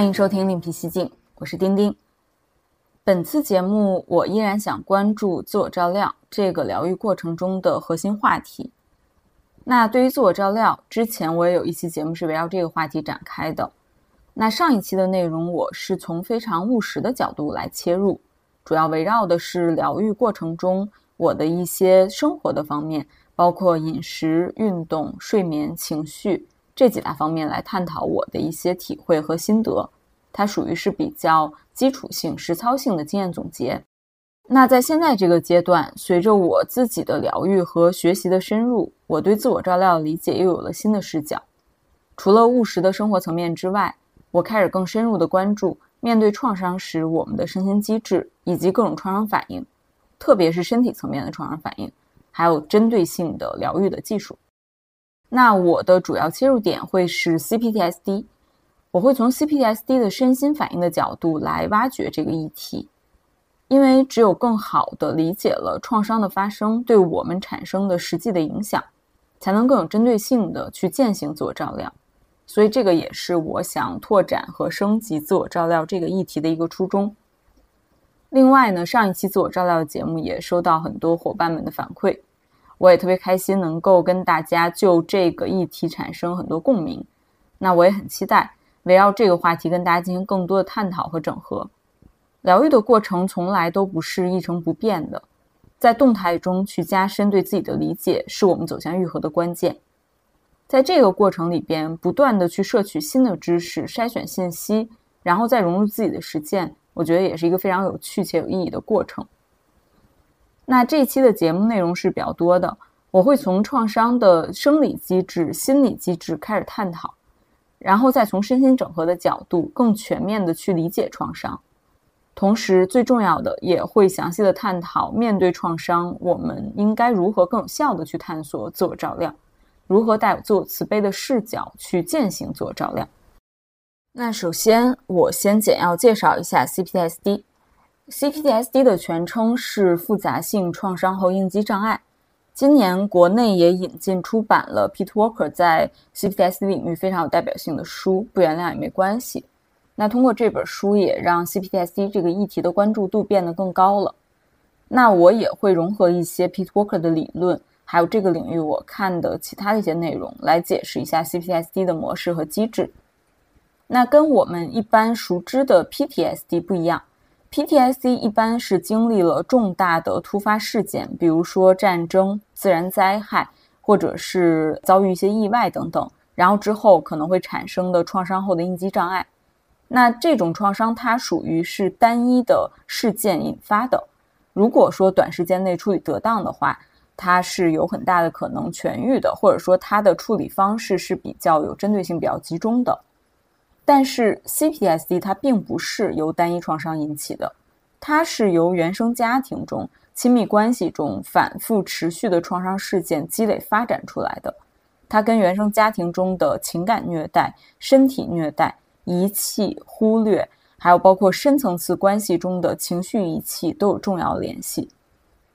欢迎收听另辟蹊径，我是丁丁。本次节目我依然想关注自我照料这个疗愈过程中的核心话题。那对于自我照料，之前我也有一期节目是围绕这个话题展开的。那上一期的内容，我是从非常务实的角度来切入，主要围绕的是疗愈过程中我的一些生活的方面，包括饮食、运动、睡眠、情绪这几大方面来探讨我的一些体会和心得。它属于是比较基础性、实操性的经验总结。那在现在这个阶段，随着我自己的疗愈和学习的深入，我对自我照料理解又有了新的视角。除了务实的生活层面之外，我开始更深入的关注面对创伤时我们的身心机制以及各种创伤反应，特别是身体层面的创伤反应，还有针对性的疗愈的技术。那我的主要切入点会是 CPTSD，我会从 CPTSD 的身心反应的角度来挖掘这个议题。因为只有更好的理解了创伤的发生对我们产生的实际的影响，才能更有针对性的去践行自我照料。所以这个也是我想拓展和升级自我照料这个议题的一个初衷。另外呢，上一期自我照料的节目也收到很多伙伴们的反馈，我也特别开心能够跟大家就这个议题产生很多共鸣。那我也很期待围绕这个话题跟大家进行更多的探讨和整合。疗愈的过程从来都不是一成不变的，在动态中去加深对自己的理解，是我们走向愈合的关键。在这个过程里边，不断的去摄取新的知识，筛选信息，然后再融入自己的实践，我觉得也是一个非常有趣且有意义的过程。那这一期的节目内容是比较多的，我会从创伤的生理机制、心理机制开始探讨，然后再从身心整合的角度，更全面的去理解创伤。同时，最重要的也会详细的探讨，面对创伤，我们应该如何更有效的去探索自我照料，如何带有自我慈悲的视角去践行自我照料。那首先，我先简要介绍一下 CPTSD。CPTSD 的全称是复杂性创伤后应激障碍。今年国内也引进出版了 Pete Walker 在 CPTSD 领域非常有代表性的书《不原谅也没关系》。那通过这本书也让 CPTSD 这个议题的关注度变得更高了。那我也会融合一些 Pete Walker 的理论，还有这个领域我看的其他的一些内容，来解释一下 CPTSD 的模式和机制。那跟我们一般熟知的 PTSD 不一样，PTSD 一般是经历了重大的突发事件，比如说战争、自然灾害，或者是遭遇一些意外等等，然后之后可能会产生的创伤后的应激障碍。那这种创伤它属于是单一的事件引发的，如果说短时间内处理得当的话，它是有很大的可能痊愈的，或者说它的处理方式是比较有针对性、比较集中的。但是，C P S D 它并不是由单一创伤引起的，它是由原生家庭中亲密关系中反复持续的创伤事件积累发展出来的，它跟原生家庭中的情感虐待、身体虐待。遗弃、忽略，还有包括深层次关系中的情绪遗弃都有重要联系。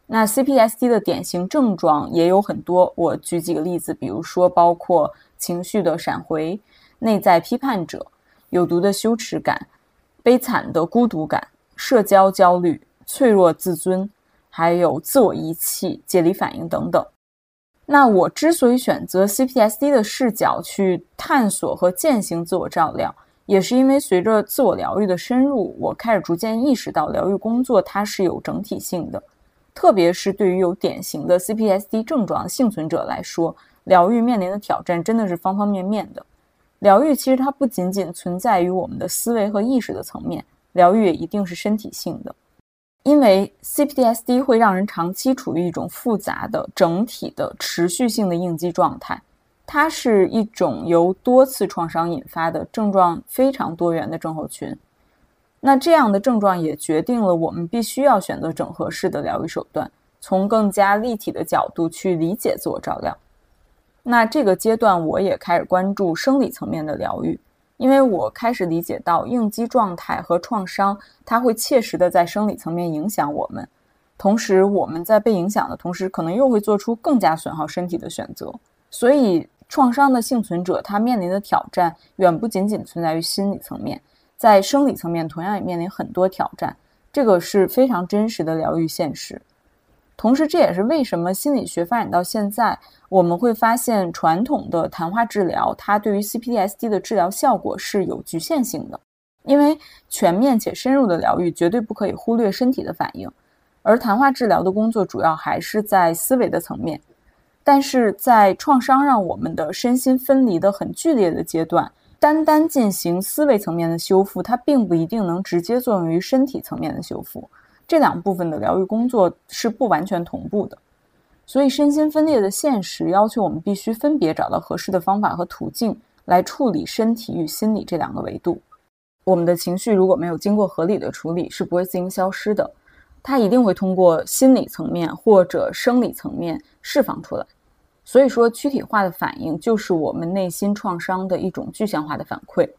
那 CPSD 的典型症状也有很多，我举几个例子，比如说包括情绪的闪回、内在批判者、有毒的羞耻感、悲惨的孤独感、社交焦虑、脆弱自尊，还有自我遗弃、解离反应等等。那我之所以选择 CPSD 的视角去探索和践行自我照料。也是因为随着自我疗愈的深入，我开始逐渐意识到疗愈工作它是有整体性的，特别是对于有典型的 CPSD 症状幸存者来说，疗愈面临的挑战真的是方方面面的。疗愈其实它不仅仅存在于我们的思维和意识的层面，疗愈也一定是身体性的，因为 CPTSD 会让人长期处于一种复杂的、整体的、持续性的应激状态。它是一种由多次创伤引发的症状非常多元的症候群。那这样的症状也决定了我们必须要选择整合式的疗愈手段，从更加立体的角度去理解自我照料。那这个阶段我也开始关注生理层面的疗愈，因为我开始理解到应激状态和创伤，它会切实的在生理层面影响我们，同时我们在被影响的同时，可能又会做出更加损耗身体的选择，所以。创伤的幸存者，他面临的挑战远不仅仅存在于心理层面，在生理层面同样也面临很多挑战，这个是非常真实的疗愈现实。同时，这也是为什么心理学发展到现在，我们会发现传统的谈话治疗它对于 CPTSD 的治疗效果是有局限性的，因为全面且深入的疗愈绝对不可以忽略身体的反应，而谈话治疗的工作主要还是在思维的层面。但是在创伤让我们的身心分离的很剧烈的阶段，单单进行思维层面的修复，它并不一定能直接作用于身体层面的修复。这两部分的疗愈工作是不完全同步的，所以身心分裂的现实要求我们必须分别找到合适的方法和途径来处理身体与心理这两个维度。我们的情绪如果没有经过合理的处理，是不会自行消失的，它一定会通过心理层面或者生理层面释放出来。所以说，躯体化的反应就是我们内心创伤的一种具象化的反馈，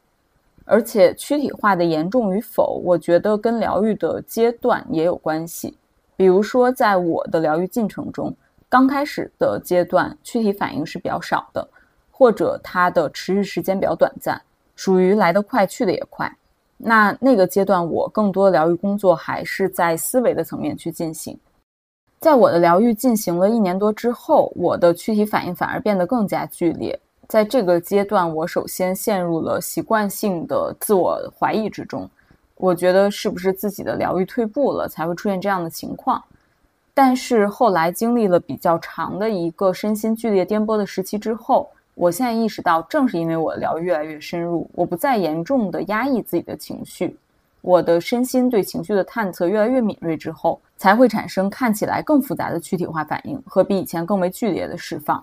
而且躯体化的严重与否，我觉得跟疗愈的阶段也有关系。比如说，在我的疗愈进程中，刚开始的阶段，躯体反应是比较少的，或者它的持续时间比较短暂，属于来得快去得也快。那那个阶段，我更多的疗愈工作还是在思维的层面去进行。在我的疗愈进行了一年多之后，我的躯体反应反而变得更加剧烈。在这个阶段，我首先陷入了习惯性的自我怀疑之中。我觉得是不是自己的疗愈退步了，才会出现这样的情况？但是后来经历了比较长的一个身心剧烈颠簸的时期之后，我现在意识到，正是因为我的疗愈越来越深入，我不再严重的压抑自己的情绪。我的身心对情绪的探测越来越敏锐之后，才会产生看起来更复杂的躯体化反应和比以前更为剧烈的释放。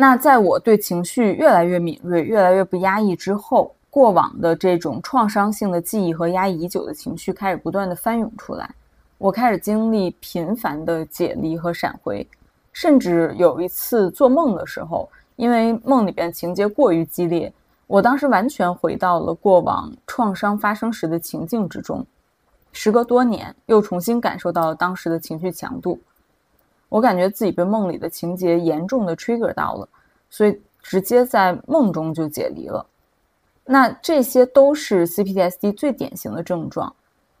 那在我对情绪越来越敏锐、越来越不压抑之后，过往的这种创伤性的记忆和压抑已久的情绪开始不断的翻涌出来。我开始经历频繁的解离和闪回，甚至有一次做梦的时候，因为梦里边情节过于激烈。我当时完全回到了过往创伤发生时的情境之中，时隔多年，又重新感受到了当时的情绪强度。我感觉自己被梦里的情节严重的 trigger 到了，所以直接在梦中就解离了。那这些都是 CPTSD 最典型的症状。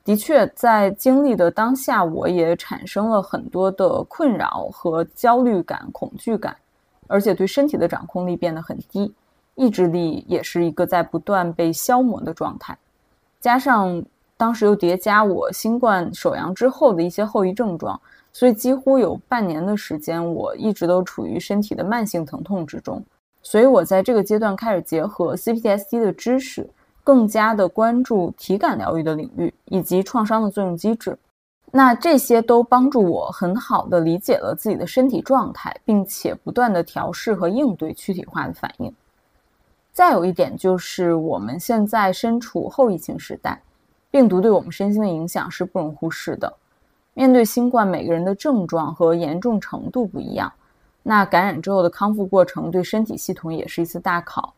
的确，在经历的当下，我也产生了很多的困扰和焦虑感、恐惧感，而且对身体的掌控力变得很低。意志力也是一个在不断被消磨的状态，加上当时又叠加我新冠首阳之后的一些后遗症状，所以几乎有半年的时间，我一直都处于身体的慢性疼痛之中。所以我在这个阶段开始结合 CPTSD 的知识，更加的关注体感疗愈的领域以及创伤的作用机制。那这些都帮助我很好的理解了自己的身体状态，并且不断的调试和应对躯体化的反应。再有一点就是，我们现在身处后疫情时代，病毒对我们身心的影响是不容忽视的。面对新冠，每个人的症状和严重程度不一样，那感染之后的康复过程对身体系统也是一次大考。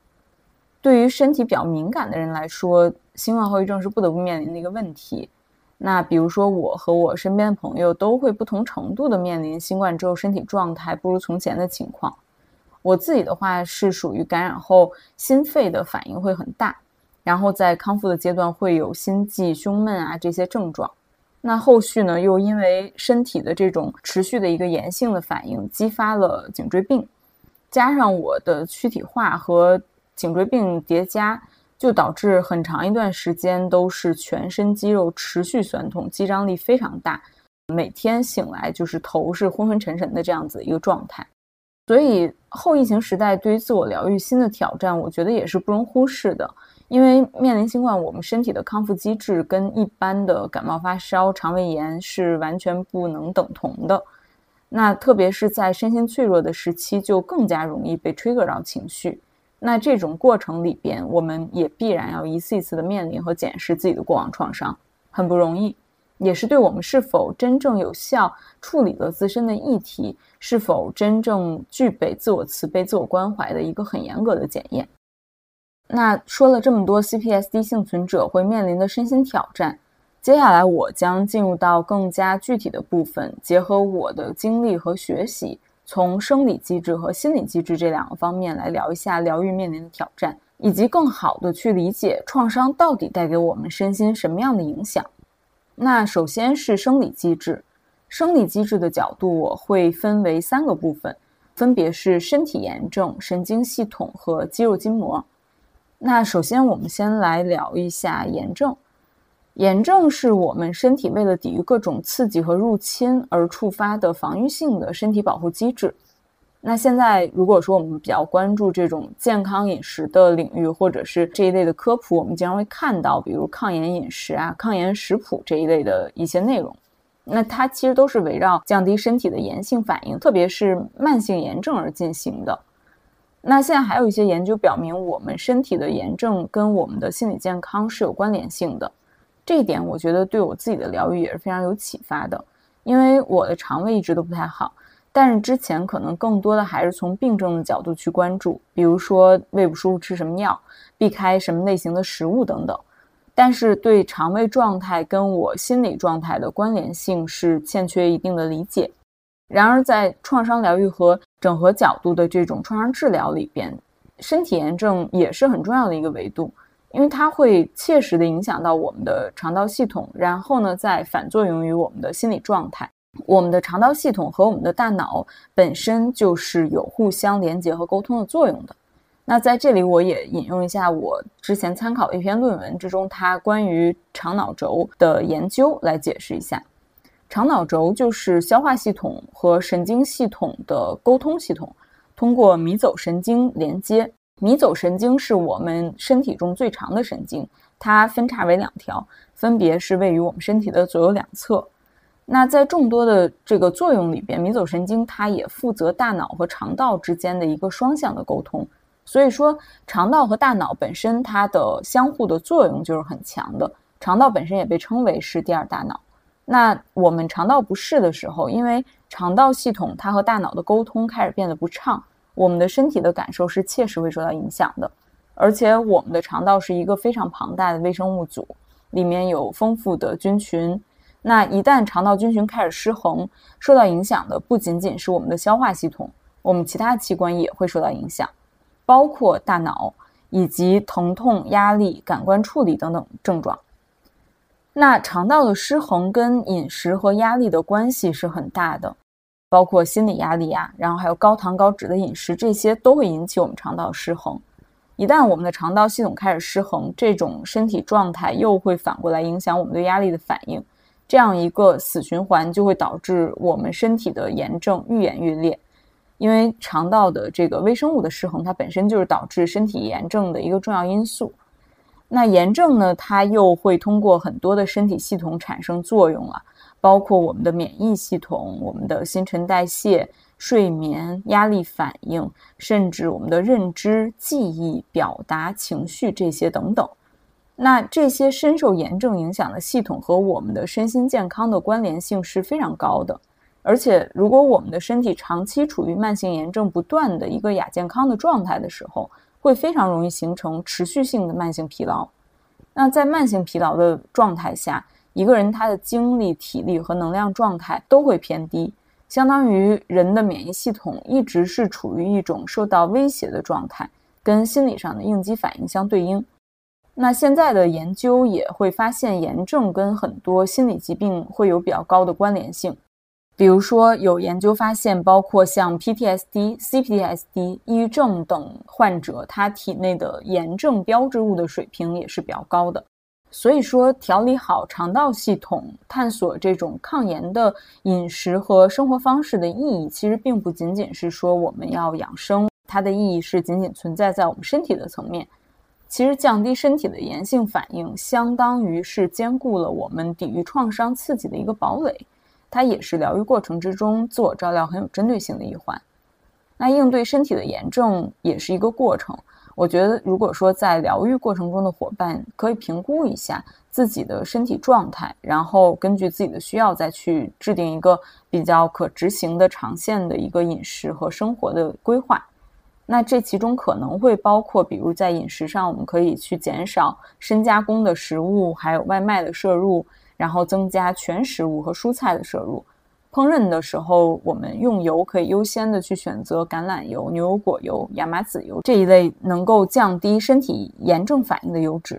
对于身体比较敏感的人来说，新冠后遗症是不得不面临的一个问题。那比如说，我和我身边的朋友都会不同程度的面临新冠之后身体状态不如从前的情况。我自己的话是属于感染后心肺的反应会很大，然后在康复的阶段会有心悸、胸闷啊这些症状。那后续呢，又因为身体的这种持续的一个炎性的反应，激发了颈椎病，加上我的躯体化和颈椎病叠加，就导致很长一段时间都是全身肌肉持续酸痛，肌张力非常大，每天醒来就是头是昏昏沉沉的这样子一个状态。所以后疫情时代对于自我疗愈新的挑战，我觉得也是不容忽视的。因为面临新冠，我们身体的康复机制跟一般的感冒发烧、肠胃炎是完全不能等同的。那特别是在身心脆弱的时期，就更加容易被 trigger 到情绪。那这种过程里边，我们也必然要一次一次的面临和检视自己的过往创伤，很不容易。也是对我们是否真正有效处理了自身的议题，是否真正具备自我慈悲、自我关怀的一个很严格的检验。那说了这么多，CPSD 幸存者会面临的身心挑战，接下来我将进入到更加具体的部分，结合我的经历和学习，从生理机制和心理机制这两个方面来聊一下疗愈面临的挑战，以及更好的去理解创伤到底带给我们身心什么样的影响。那首先是生理机制，生理机制的角度我会分为三个部分，分别是身体炎症、神经系统和肌肉筋膜。那首先我们先来聊一下炎症。炎症是我们身体为了抵御各种刺激和入侵而触发的防御性的身体保护机制。那现在，如果说我们比较关注这种健康饮食的领域，或者是这一类的科普，我们经常会看到，比如抗炎饮食啊、抗炎食谱这一类的一些内容。那它其实都是围绕降低身体的炎性反应，特别是慢性炎症而进行的。那现在还有一些研究表明，我们身体的炎症跟我们的心理健康是有关联性的。这一点我觉得对我自己的疗愈也是非常有启发的，因为我的肠胃一直都不太好。但是之前可能更多的还是从病症的角度去关注，比如说胃不舒服吃什么药，避开什么类型的食物等等。但是对肠胃状态跟我心理状态的关联性是欠缺一定的理解。然而在创伤疗愈和整合角度的这种创伤治疗里边，身体炎症也是很重要的一个维度，因为它会切实的影响到我们的肠道系统，然后呢再反作用于我们的心理状态。我们的肠道系统和我们的大脑本身就是有互相连接和沟通的作用的。那在这里，我也引用一下我之前参考的一篇论文之中，它关于肠脑轴的研究来解释一下。肠脑轴就是消化系统和神经系统的沟通系统，通过迷走神经连接。迷走神经是我们身体中最长的神经，它分叉为两条，分别是位于我们身体的左右两侧。那在众多的这个作用里边，迷走神经它也负责大脑和肠道之间的一个双向的沟通。所以说，肠道和大脑本身它的相互的作用就是很强的。肠道本身也被称为是第二大脑。那我们肠道不适的时候，因为肠道系统它和大脑的沟通开始变得不畅，我们的身体的感受是切实会受到影响的。而且我们的肠道是一个非常庞大的微生物组，里面有丰富的菌群。那一旦肠道菌群开始失衡，受到影响的不仅仅是我们的消化系统，我们其他器官也会受到影响，包括大脑以及疼痛、压力、感官处理等等症状。那肠道的失衡跟饮食和压力的关系是很大的，包括心理压力呀，然后还有高糖高脂的饮食，这些都会引起我们肠道失衡。一旦我们的肠道系统开始失衡，这种身体状态又会反过来影响我们对压力的反应。这样一个死循环就会导致我们身体的炎症愈演愈烈，因为肠道的这个微生物的失衡，它本身就是导致身体炎症的一个重要因素。那炎症呢，它又会通过很多的身体系统产生作用啊，包括我们的免疫系统、我们的新陈代谢、睡眠、压力反应，甚至我们的认知、记忆、表达、情绪这些等等。那这些深受炎症影响的系统和我们的身心健康的关联性是非常高的，而且如果我们的身体长期处于慢性炎症不断的一个亚健康的状态的时候，会非常容易形成持续性的慢性疲劳。那在慢性疲劳的状态下，一个人他的精力、体力和能量状态都会偏低，相当于人的免疫系统一直是处于一种受到威胁的状态，跟心理上的应激反应相对应。那现在的研究也会发现，炎症跟很多心理疾病会有比较高的关联性。比如说，有研究发现，包括像 PTSD、CPTSD、抑郁症等患者，他体内的炎症标志物的水平也是比较高的。所以说，调理好肠道系统，探索这种抗炎的饮食和生活方式的意义，其实并不仅仅是说我们要养生，它的意义是仅仅存在在我们身体的层面。其实降低身体的炎性反应，相当于是兼顾了我们抵御创伤刺激的一个堡垒，它也是疗愈过程之中自我照料很有针对性的一环。那应对身体的炎症也是一个过程。我觉得，如果说在疗愈过程中的伙伴可以评估一下自己的身体状态，然后根据自己的需要再去制定一个比较可执行的长线的一个饮食和生活的规划。那这其中可能会包括，比如在饮食上，我们可以去减少深加工的食物，还有外卖的摄入，然后增加全食物和蔬菜的摄入。烹饪的时候，我们用油可以优先的去选择橄榄油、牛油果油、亚麻籽油这一类能够降低身体炎症反应的油脂，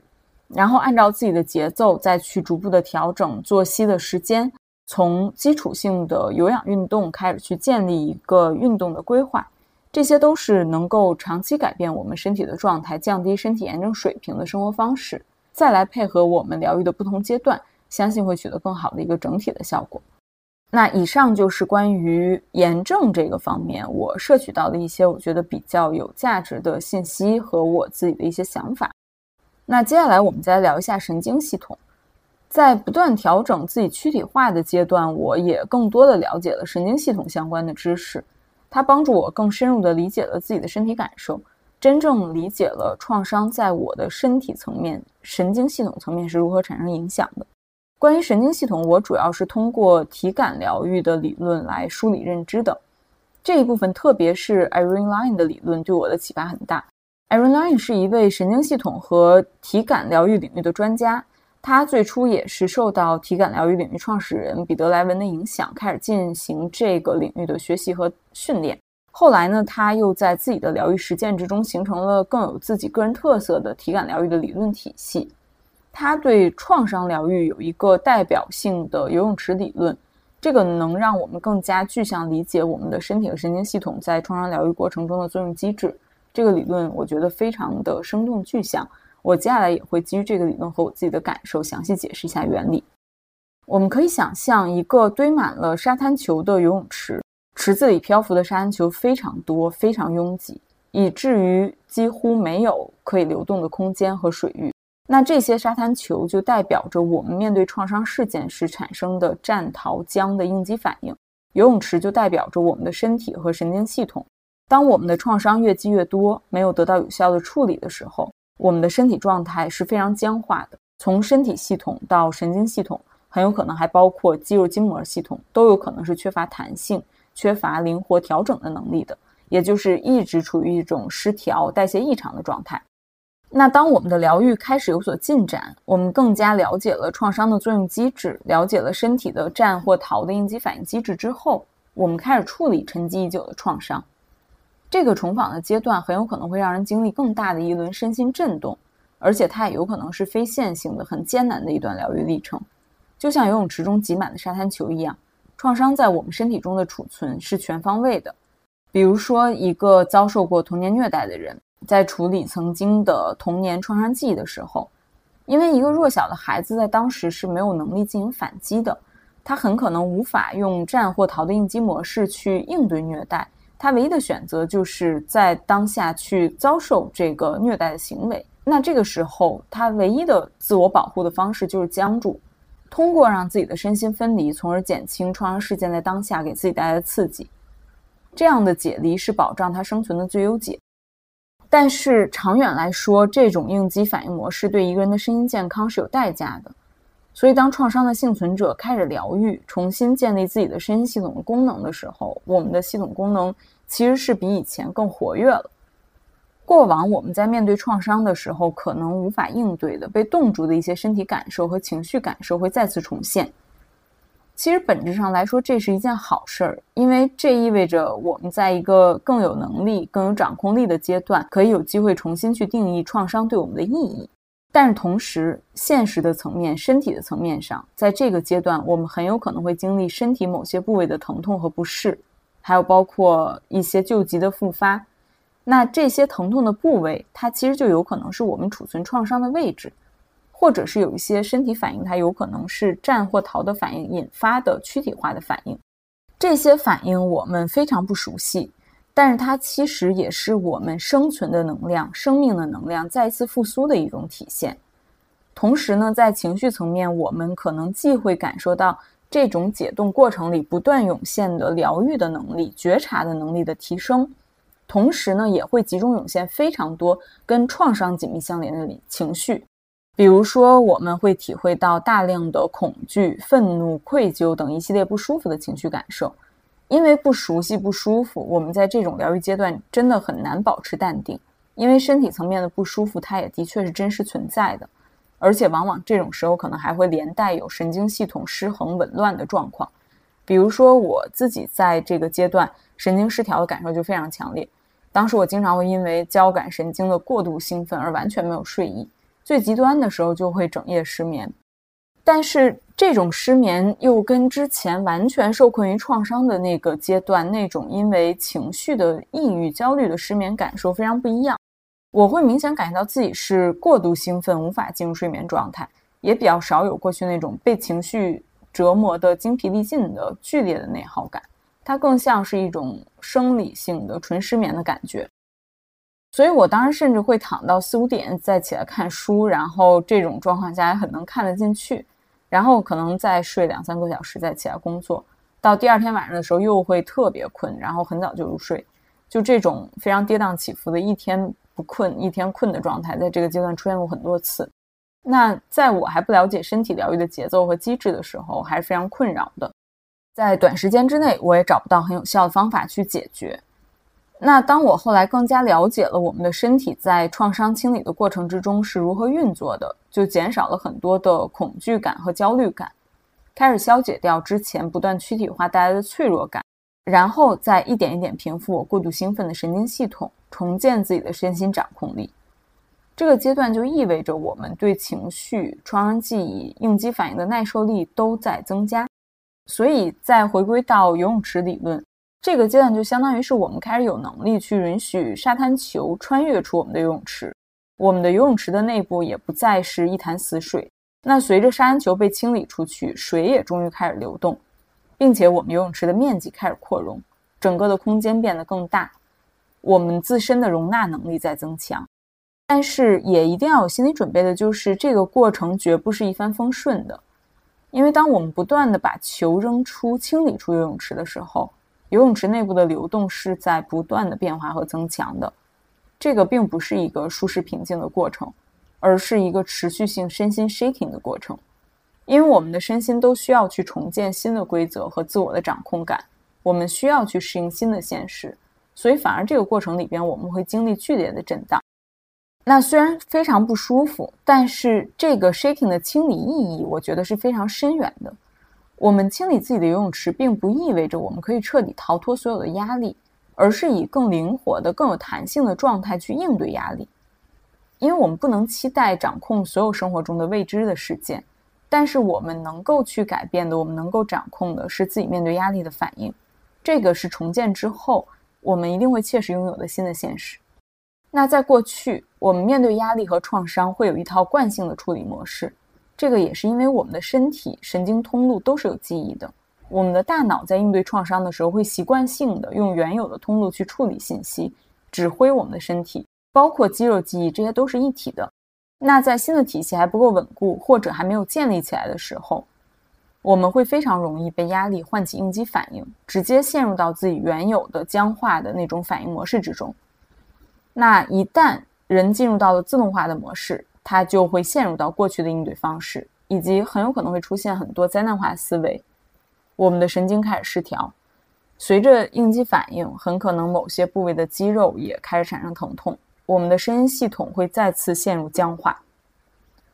然后按照自己的节奏再去逐步的调整作息的时间，从基础性的有氧运动开始去建立一个运动的规划，这些都是能够长期改变我们身体的状态、降低身体炎症水平的生活方式。再来配合我们疗愈的不同阶段，相信会取得更好的一个整体的效果。那以上就是关于炎症这个方面，我摄取到的一些我觉得比较有价值的信息和我自己的一些想法。那接下来我们再聊一下神经系统。在不断调整自己躯体化的阶段，我也更多的了解了神经系统相关的知识，它帮助我更深入的理解了自己的身体感受，真正理解了创伤在我的身体层面、神经系统层面是如何产生影响的。关于神经系统，我主要是通过体感疗愈的理论来梳理认知的。这一部分，特别是 Irene Line 的理论，对我的启发很大。Irene Line 是一位神经系统和体感疗愈领域的专家，他最初也是受到体感疗愈领域创始人彼得莱文的影响，开始进行这个领域的学习和训练。后来呢，他又在自己的疗愈实践之中，形成了更有自己个人特色的体感疗愈的理论体系。他对创伤疗愈有一个代表性的游泳池理论，这个能让我们更加具象理解我们的身体和神经系统在创伤疗愈过程中的作用机制。这个理论我觉得非常的生动具象。我接下来也会基于这个理论和我自己的感受详细解释一下原理。我们可以想象一个堆满了沙滩球的游泳池，池子里漂浮的沙滩球非常多，非常拥挤，以至于几乎没有可以流动的空间和水域。那这些沙滩球就代表着我们面对创伤事件时产生的战、逃、僵的应激反应。游泳池就代表着我们的身体和神经系统。当我们的创伤越积越多，没有得到有效的处理的时候，我们的身体状态是非常僵化的。从身体系统到神经系统，很有可能还包括肌肉筋膜系统，都有可能是缺乏弹性、缺乏灵活调整的能力的，也就是一直处于一种失调、代谢异常的状态。那当我们的疗愈开始有所进展，我们更加了解了创伤的作用机制，了解了身体的战或逃的应激反应机制之后，我们开始处理沉积已久的创伤。这个重访的阶段很有可能会让人经历更大的一轮身心震动，而且它也有可能是非线性的、很艰难的一段疗愈历程。就像游泳池中挤满的沙滩球一样，创伤在我们身体中的储存是全方位的。比如说，一个遭受过童年虐待的人。在处理曾经的童年创伤记忆的时候，因为一个弱小的孩子在当时是没有能力进行反击的，他很可能无法用战或逃的应激模式去应对虐待，他唯一的选择就是在当下去遭受这个虐待的行为。那这个时候，他唯一的自我保护的方式就是僵住，通过让自己的身心分离，从而减轻创伤事件在当下给自己带来的刺激。这样的解离是保障他生存的最优解。但是长远来说，这种应激反应模式对一个人的身心健康是有代价的。所以，当创伤的幸存者开始疗愈、重新建立自己的身心系统的功能的时候，我们的系统功能其实是比以前更活跃了。过往我们在面对创伤的时候，可能无法应对的、被冻住的一些身体感受和情绪感受会再次重现。其实本质上来说，这是一件好事儿，因为这意味着我们在一个更有能力、更有掌控力的阶段，可以有机会重新去定义创伤对我们的意义。但是同时，现实的层面、身体的层面上，在这个阶段，我们很有可能会经历身体某些部位的疼痛和不适，还有包括一些救急的复发。那这些疼痛的部位，它其实就有可能是我们储存创伤的位置。或者是有一些身体反应，它有可能是战或逃的反应引发的躯体化的反应。这些反应我们非常不熟悉，但是它其实也是我们生存的能量、生命的能量再次复苏的一种体现。同时呢，在情绪层面，我们可能既会感受到这种解冻过程里不断涌现的疗愈的能力、觉察的能力的提升，同时呢，也会集中涌现非常多跟创伤紧密相连的情绪。比如说，我们会体会到大量的恐惧、愤怒、愧疚等一系列不舒服的情绪感受。因为不熟悉、不舒服，我们在这种疗愈阶段真的很难保持淡定。因为身体层面的不舒服，它也的确是真实存在的，而且往往这种时候可能还会连带有神经系统失衡、紊乱的状况。比如说我自己在这个阶段神经失调的感受就非常强烈，当时我经常会因为交感神经的过度兴奋而完全没有睡意，最极端的时候就会整夜失眠。但是这种失眠又跟之前完全受困于创伤的那个阶段那种因为情绪的抑郁、焦虑的失眠感受非常不一样。我会明显感觉到自己是过度兴奋，无法进入睡眠状态，也比较少有过去那种被情绪折磨的精疲力尽的剧烈的内耗感。它更像是一种生理性的纯失眠的感觉。所以我当时甚至会躺到四五点再起来看书，然后这种状况下也很能看得进去，然后可能再睡两三个小时再起来工作，到第二天晚上的时候又会特别困，然后很早就入睡，就这种非常跌宕起伏的一天。不困一天困的状态，在这个阶段出现过很多次。那在我还不了解身体疗愈的节奏和机制的时候，还是非常困扰的。在短时间之内，我也找不到很有效的方法去解决。那当我后来更加了解了我们的身体在创伤清理的过程之中是如何运作的，就减少了很多的恐惧感和焦虑感，开始消解掉之前不断躯体化带来的脆弱感。然后再一点一点平复我过度兴奋的神经系统，重建自己的身心掌控力。这个阶段就意味着我们对情绪、创伤记忆、应激反应的耐受力都在增加。所以，再回归到游泳池理论，这个阶段就相当于是我们开始有能力去允许沙滩球穿越出我们的游泳池，我们的游泳池的内部也不再是一潭死水。那随着沙滩球被清理出去，水也终于开始流动。并且我们游泳池的面积开始扩容，整个的空间变得更大，我们自身的容纳能力在增强。但是也一定要有心理准备的，就是这个过程绝不是一帆风顺的。因为当我们不断的把球扔出、清理出游泳池的时候，游泳池内部的流动是在不断的变化和增强的。这个并不是一个舒适平静的过程，而是一个持续性身心 shaking 的过程。因为我们的身心都需要去重建新的规则和自我的掌控感，我们需要去适应新的现实，所以反而这个过程里边我们会经历剧烈的震荡。那虽然非常不舒服，但是这个 shaking 的清理意义，我觉得是非常深远的。我们清理自己的游泳池，并不意味着我们可以彻底逃脱所有的压力，而是以更灵活的、更有弹性的状态去应对压力。因为我们不能期待掌控所有生活中的未知的事件。但是我们能够去改变的，我们能够掌控的是自己面对压力的反应，这个是重建之后我们一定会切实拥有的新的现实。那在过去，我们面对压力和创伤会有一套惯性的处理模式，这个也是因为我们的身体神经通路都是有记忆的，我们的大脑在应对创伤的时候会习惯性的用原有的通路去处理信息，指挥我们的身体，包括肌肉记忆，这些都是一体的。那在新的体系还不够稳固，或者还没有建立起来的时候，我们会非常容易被压力唤起应激反应，直接陷入到自己原有的僵化的那种反应模式之中。那一旦人进入到了自动化的模式，他就会陷入到过去的应对方式，以及很有可能会出现很多灾难化思维。我们的神经开始失调，随着应激反应，很可能某些部位的肌肉也开始产生疼痛。我们的声音系统会再次陷入僵化。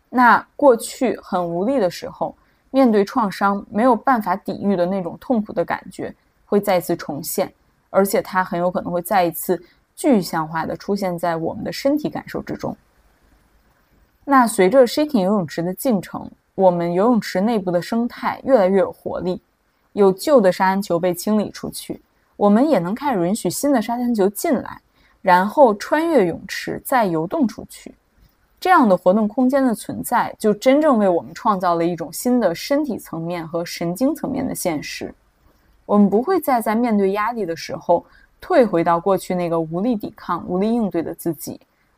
那过去很无力的时候，面对创伤没有办法抵御的那种痛苦的感觉会再次重现，而且它很有可能会再一次具象化的出现在我们的身体感受之中。那随着 shaking 游泳池的进程，我们游泳池内部的生态越来越有活力，有旧的沙滩球被清理出去，我们也能开始允许新的沙滩球进来。然后穿越泳池，再游动出去，这样的活动空间的存在，就真正为我们创造了一种新的身体层面和神经层面的现实。我们不会再在面对压力的时候退回到过去那个无力抵抗、无力应对的自己，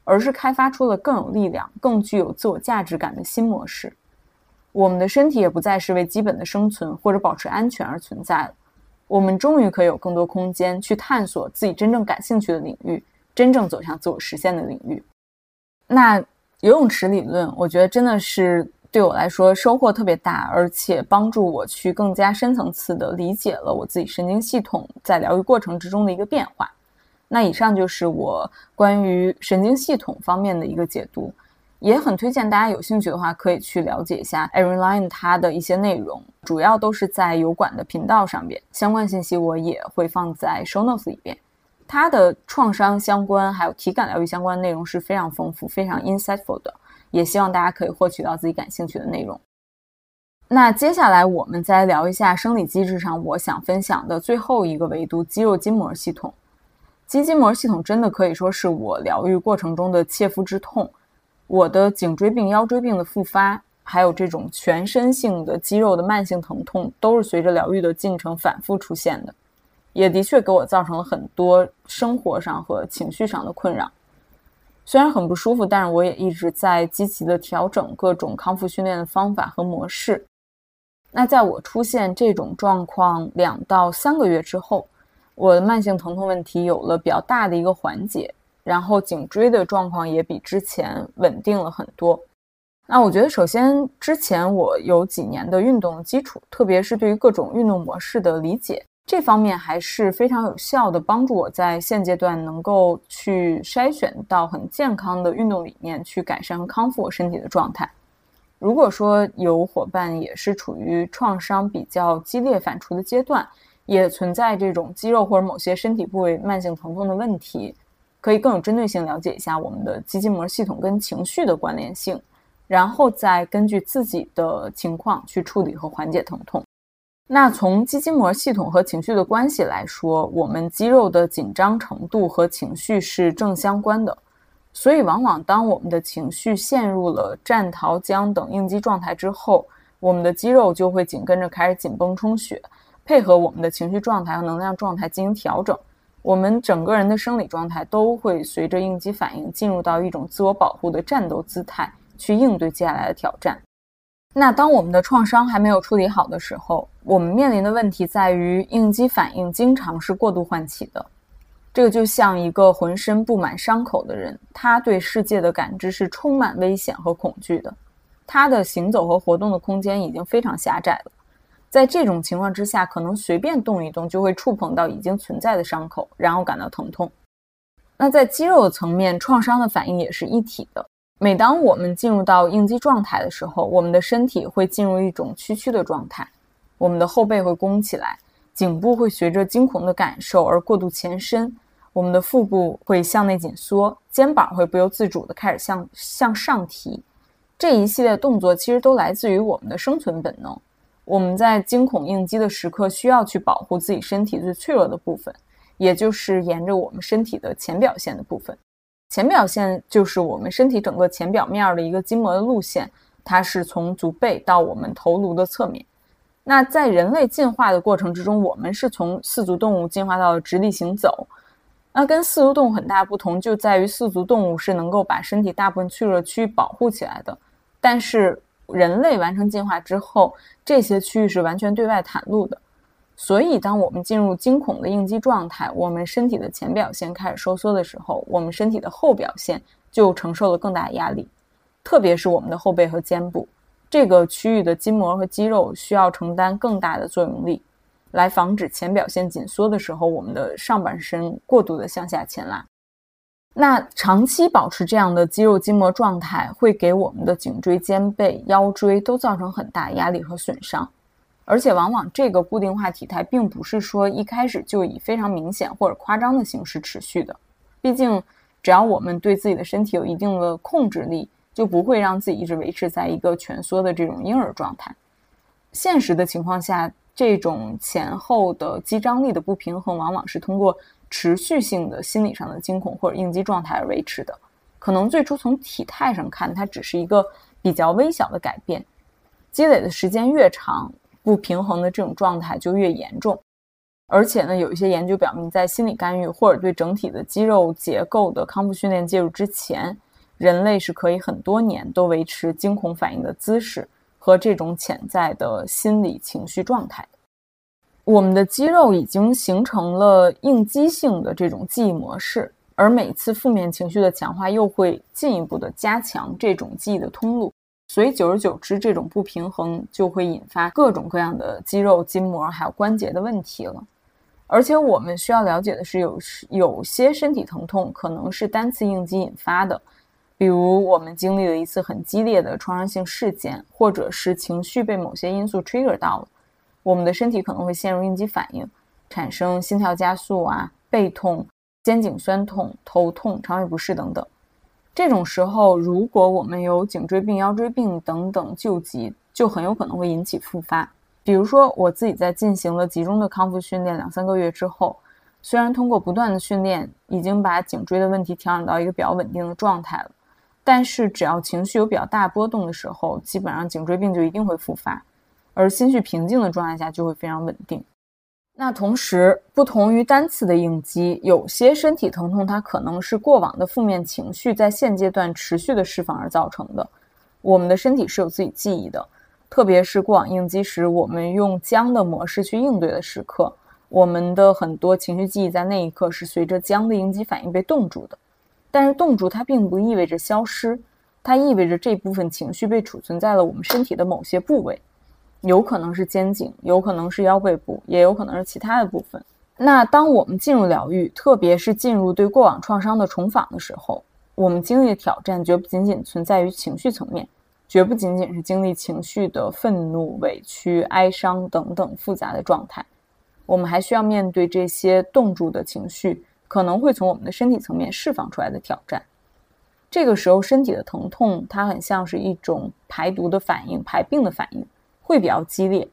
而是开发出了更有力量、更具有自我价值感的新模式。我们的身体也不再是为基本的生存或者保持安全而存在了。我们终于可以有更多空间去探索自己真正感兴趣的领域。真正走向自我实现的领域，那游泳池理论，我觉得真的是对我来说收获特别大，而且帮助我去更加深层次的理解了我自己神经系统在疗愈过程之中的一个变化。那以上就是我关于神经系统方面的一个解读。也很推荐大家有兴趣的话，可以去了解一下 Erin Line 它的一些内容，主要都是在油管的频道上边，相关信息我也会放在 Show Notes 里边。它的创伤相关还有体感疗愈相关内容是非常丰富、非常 insightful 的，也希望大家可以获取到自己感兴趣的内容。那接下来我们再聊一下生理机制上我想分享的最后一个维度——肌肉筋膜系统。肌筋膜系统真的可以说是我疗愈过程中的切肤之痛。我的颈椎病、腰椎病的复发，还有这种全身性的肌肉的慢性疼痛，都是随着疗愈的进程反复出现的，也的确给我造成了很多生活上和情绪上的困扰。虽然很不舒服，但是我也一直在积极的调整各种康复训练的方法和模式。那在我出现这种状况两到三个月之后，我的慢性疼痛问题有了比较大的一个缓解。然后颈椎的状况也比之前稳定了很多。那我觉得，首先之前我有几年的运动基础，特别是对于各种运动模式的理解，这方面还是非常有效的，帮助我在现阶段能够去筛选到很健康的运动理念，去改善和康复我身体的状态。如果说有伙伴也是处于创伤比较激烈反刍的阶段，也存在这种肌肉或者某些身体部位慢性疼痛的问题。可以更有针对性了解一下我们的肌筋膜系统跟情绪的关联性，然后再根据自己的情况去处理和缓解疼痛。那从肌筋膜系统和情绪的关系来说，我们肌肉的紧张程度和情绪是正相关的。所以，往往当我们的情绪陷入了战、逃、僵等应激状态之后，我们的肌肉就会紧跟着开始紧绷充血，配合我们的情绪状态和能量状态进行调整。我们整个人的生理状态都会随着应激反应进入到一种自我保护的战斗姿态，去应对接下来的挑战。那当我们的创伤还没有处理好的时候，我们面临的问题在于应激反应经常是过度唤起的。这个就像一个浑身布满伤口的人，他对世界的感知是充满危险和恐惧的，他的行走和活动的空间已经非常狭窄了。在这种情况之下，可能随便动一动就会触碰到已经存在的伤口，然后感到疼痛。那在肌肉层面，创伤的反应也是一体的。每当我们进入到应激状态的时候，我们的身体会进入一种屈曲的状态，我们的后背会弓起来，颈部会随着惊恐的感受而过度前伸，我们的腹部会向内紧缩，肩膀会不由自主地开始向向上提。这一系列动作其实都来自于我们的生存本能。我们在惊恐应激的时刻，需要去保护自己身体最脆弱的部分，也就是沿着我们身体的前表线的部分。前表线就是我们身体整个前表面的一个筋膜的路线，它是从足背到我们头颅的侧面。那在人类进化的过程之中，我们是从四足动物进化到直立行走。那跟四足动物很大不同，就在于四足动物是能够把身体大部分脆弱区域保护起来的，但是。人类完成进化之后，这些区域是完全对外袒露的。所以，当我们进入惊恐的应激状态，我们身体的前表现开始收缩的时候，我们身体的后表现就承受了更大的压力。特别是我们的后背和肩部这个区域的筋膜和肌肉需要承担更大的作用力，来防止前表现紧缩的时候，我们的上半身过度的向下牵拉。那长期保持这样的肌肉筋膜状态，会给我们的颈椎、肩背、腰椎都造成很大压力和损伤，而且往往这个固定化体态并不是说一开始就以非常明显或者夸张的形式持续的。毕竟，只要我们对自己的身体有一定的控制力，就不会让自己一直维持在一个蜷缩的这种婴儿状态。现实的情况下，这种前后的肌张力的不平衡，往往是通过。持续性的心理上的惊恐或者应激状态而维持的，可能最初从体态上看，它只是一个比较微小的改变，积累的时间越长，不平衡的这种状态就越严重。而且呢，有一些研究表明，在心理干预或者对整体的肌肉结构的康复训练介入之前，人类是可以很多年都维持惊恐反应的姿势和这种潜在的心理情绪状态。我们的肌肉已经形成了应激性的这种记忆模式，而每次负面情绪的强化又会进一步的加强这种记忆的通路，所以久而久之，这种不平衡就会引发各种各样的肌肉、筋膜还有关节的问题了。而且我们需要了解的是，有有些身体疼痛可能是单次应激引发的，比如我们经历了一次很激烈的创伤性事件，或者是情绪被某些因素 trigger 到了，我们的身体可能会陷入应激反应，产生心跳加速啊、背痛、肩颈酸痛、头痛、肠胃不适等等。这种时候，如果我们有颈椎病、腰椎病等等救急，就很有可能会引起复发。比如说，我自己在进行了集中的康复训练两三个月之后，虽然通过不断的训练，已经把颈椎的问题调整到一个比较稳定的状态了，但是只要情绪有比较大波动的时候，基本上颈椎病就一定会复发，而心绪平静的状态下就会非常稳定。那同时，不同于单次的应激，有些身体疼痛它可能是过往的负面情绪在现阶段持续的释放而造成的。我们的身体是有自己记忆的，特别是过往应激时我们用僵的模式去应对的时刻，我们的很多情绪记忆在那一刻是随着僵的应激反应被冻住的。但是冻住它并不意味着消失，它意味着这部分情绪被储存在了我们身体的某些部位。有可能是肩颈，有可能是腰背部，也有可能是其他的部分。那当我们进入疗愈，特别是进入对过往创伤的重访的时候，我们经历的挑战绝不仅仅存在于情绪层面，绝不仅仅是经历情绪的愤怒、委屈、哀伤等等复杂的状态。我们还需要面对这些冻住的情绪可能会从我们的身体层面释放出来的挑战。这个时候，身体的疼痛它很像是一种排毒的反应、排病的反应。会比较激烈。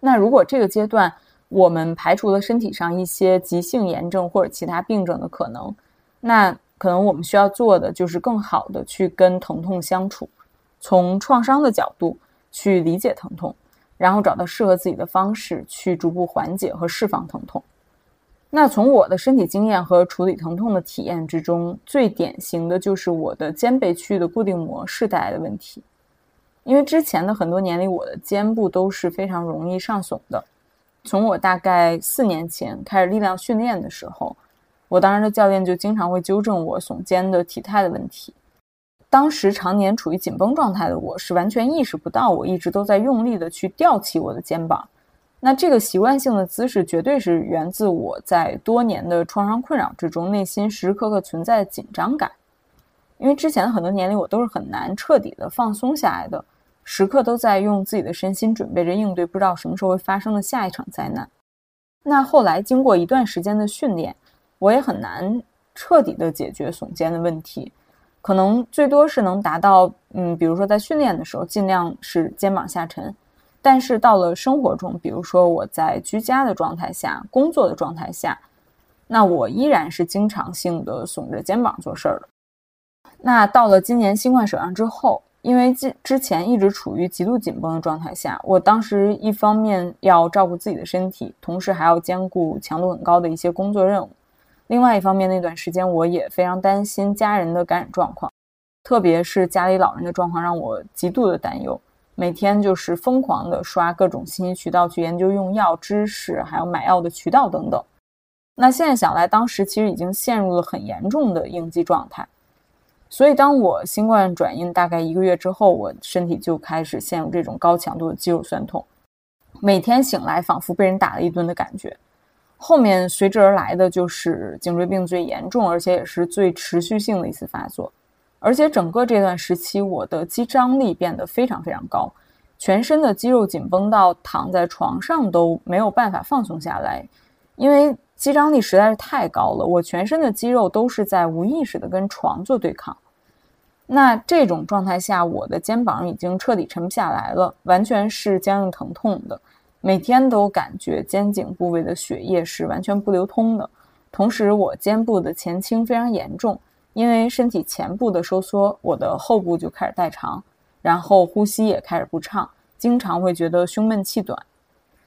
那如果这个阶段我们排除了身体上一些急性炎症或者其他病症的可能，那可能我们需要做的就是更好的去跟疼痛相处，从创伤的角度去理解疼痛，然后找到适合自己的方式去逐步缓解和释放疼痛。那从我的身体经验和处理疼痛的体验之中，最典型的就是我的肩背区域的固定模式带来的问题。因为之前的很多年里，我的肩部都是非常容易上耸的。从我大概四年前开始力量训练的时候，我当时的教练就经常会纠正我耸肩的体态的问题。当时常年处于紧绷状态的我，是完全意识不到我一直都在用力的去吊起我的肩膀。那这个习惯性的姿势，绝对是源自我在多年的创伤困扰之中，内心时时刻刻存在的紧张感。因为之前的很多年里，我都是很难彻底的放松下来的。时刻都在用自己的身心准备着应对不知道什么时候会发生的下一场灾难。那后来经过一段时间的训练，我也很难彻底的解决耸肩的问题，可能最多是能达到，嗯，比如说在训练的时候尽量是肩膀下沉，但是到了生活中，比如说我在居家的状态下、工作的状态下，那我依然是经常性的耸着肩膀做事儿的。那到了今年新冠手上之后。因为之之前一直处于极度紧绷的状态下，我当时一方面要照顾自己的身体，同时还要兼顾强度很高的一些工作任务。另外一方面，那段时间我也非常担心家人的感染状况，特别是家里老人的状况让我极度的担忧。每天就是疯狂的刷各种信息渠道去研究用药知识，还有买药的渠道等等。那现在想来，当时其实已经陷入了很严重的应激状态。所以，当我新冠转阴大概一个月之后，我身体就开始陷入这种高强度的肌肉酸痛，每天醒来仿佛被人打了一顿的感觉。后面随之而来的就是颈椎病最严重，而且也是最持续性的一次发作。而且整个这段时期，我的肌张力变得非常非常高，全身的肌肉紧绷到躺在床上都没有办法放松下来，因为肌张力实在是太高了。我全身的肌肉都是在无意识的跟床做对抗。那这种状态下，我的肩膀已经彻底沉不下来了，完全是僵硬疼痛的，每天都感觉肩颈部位的血液是完全不流通的。同时，我肩部的前倾非常严重，因为身体前部的收缩，我的后部就开始代偿，然后呼吸也开始不畅，经常会觉得胸闷气短。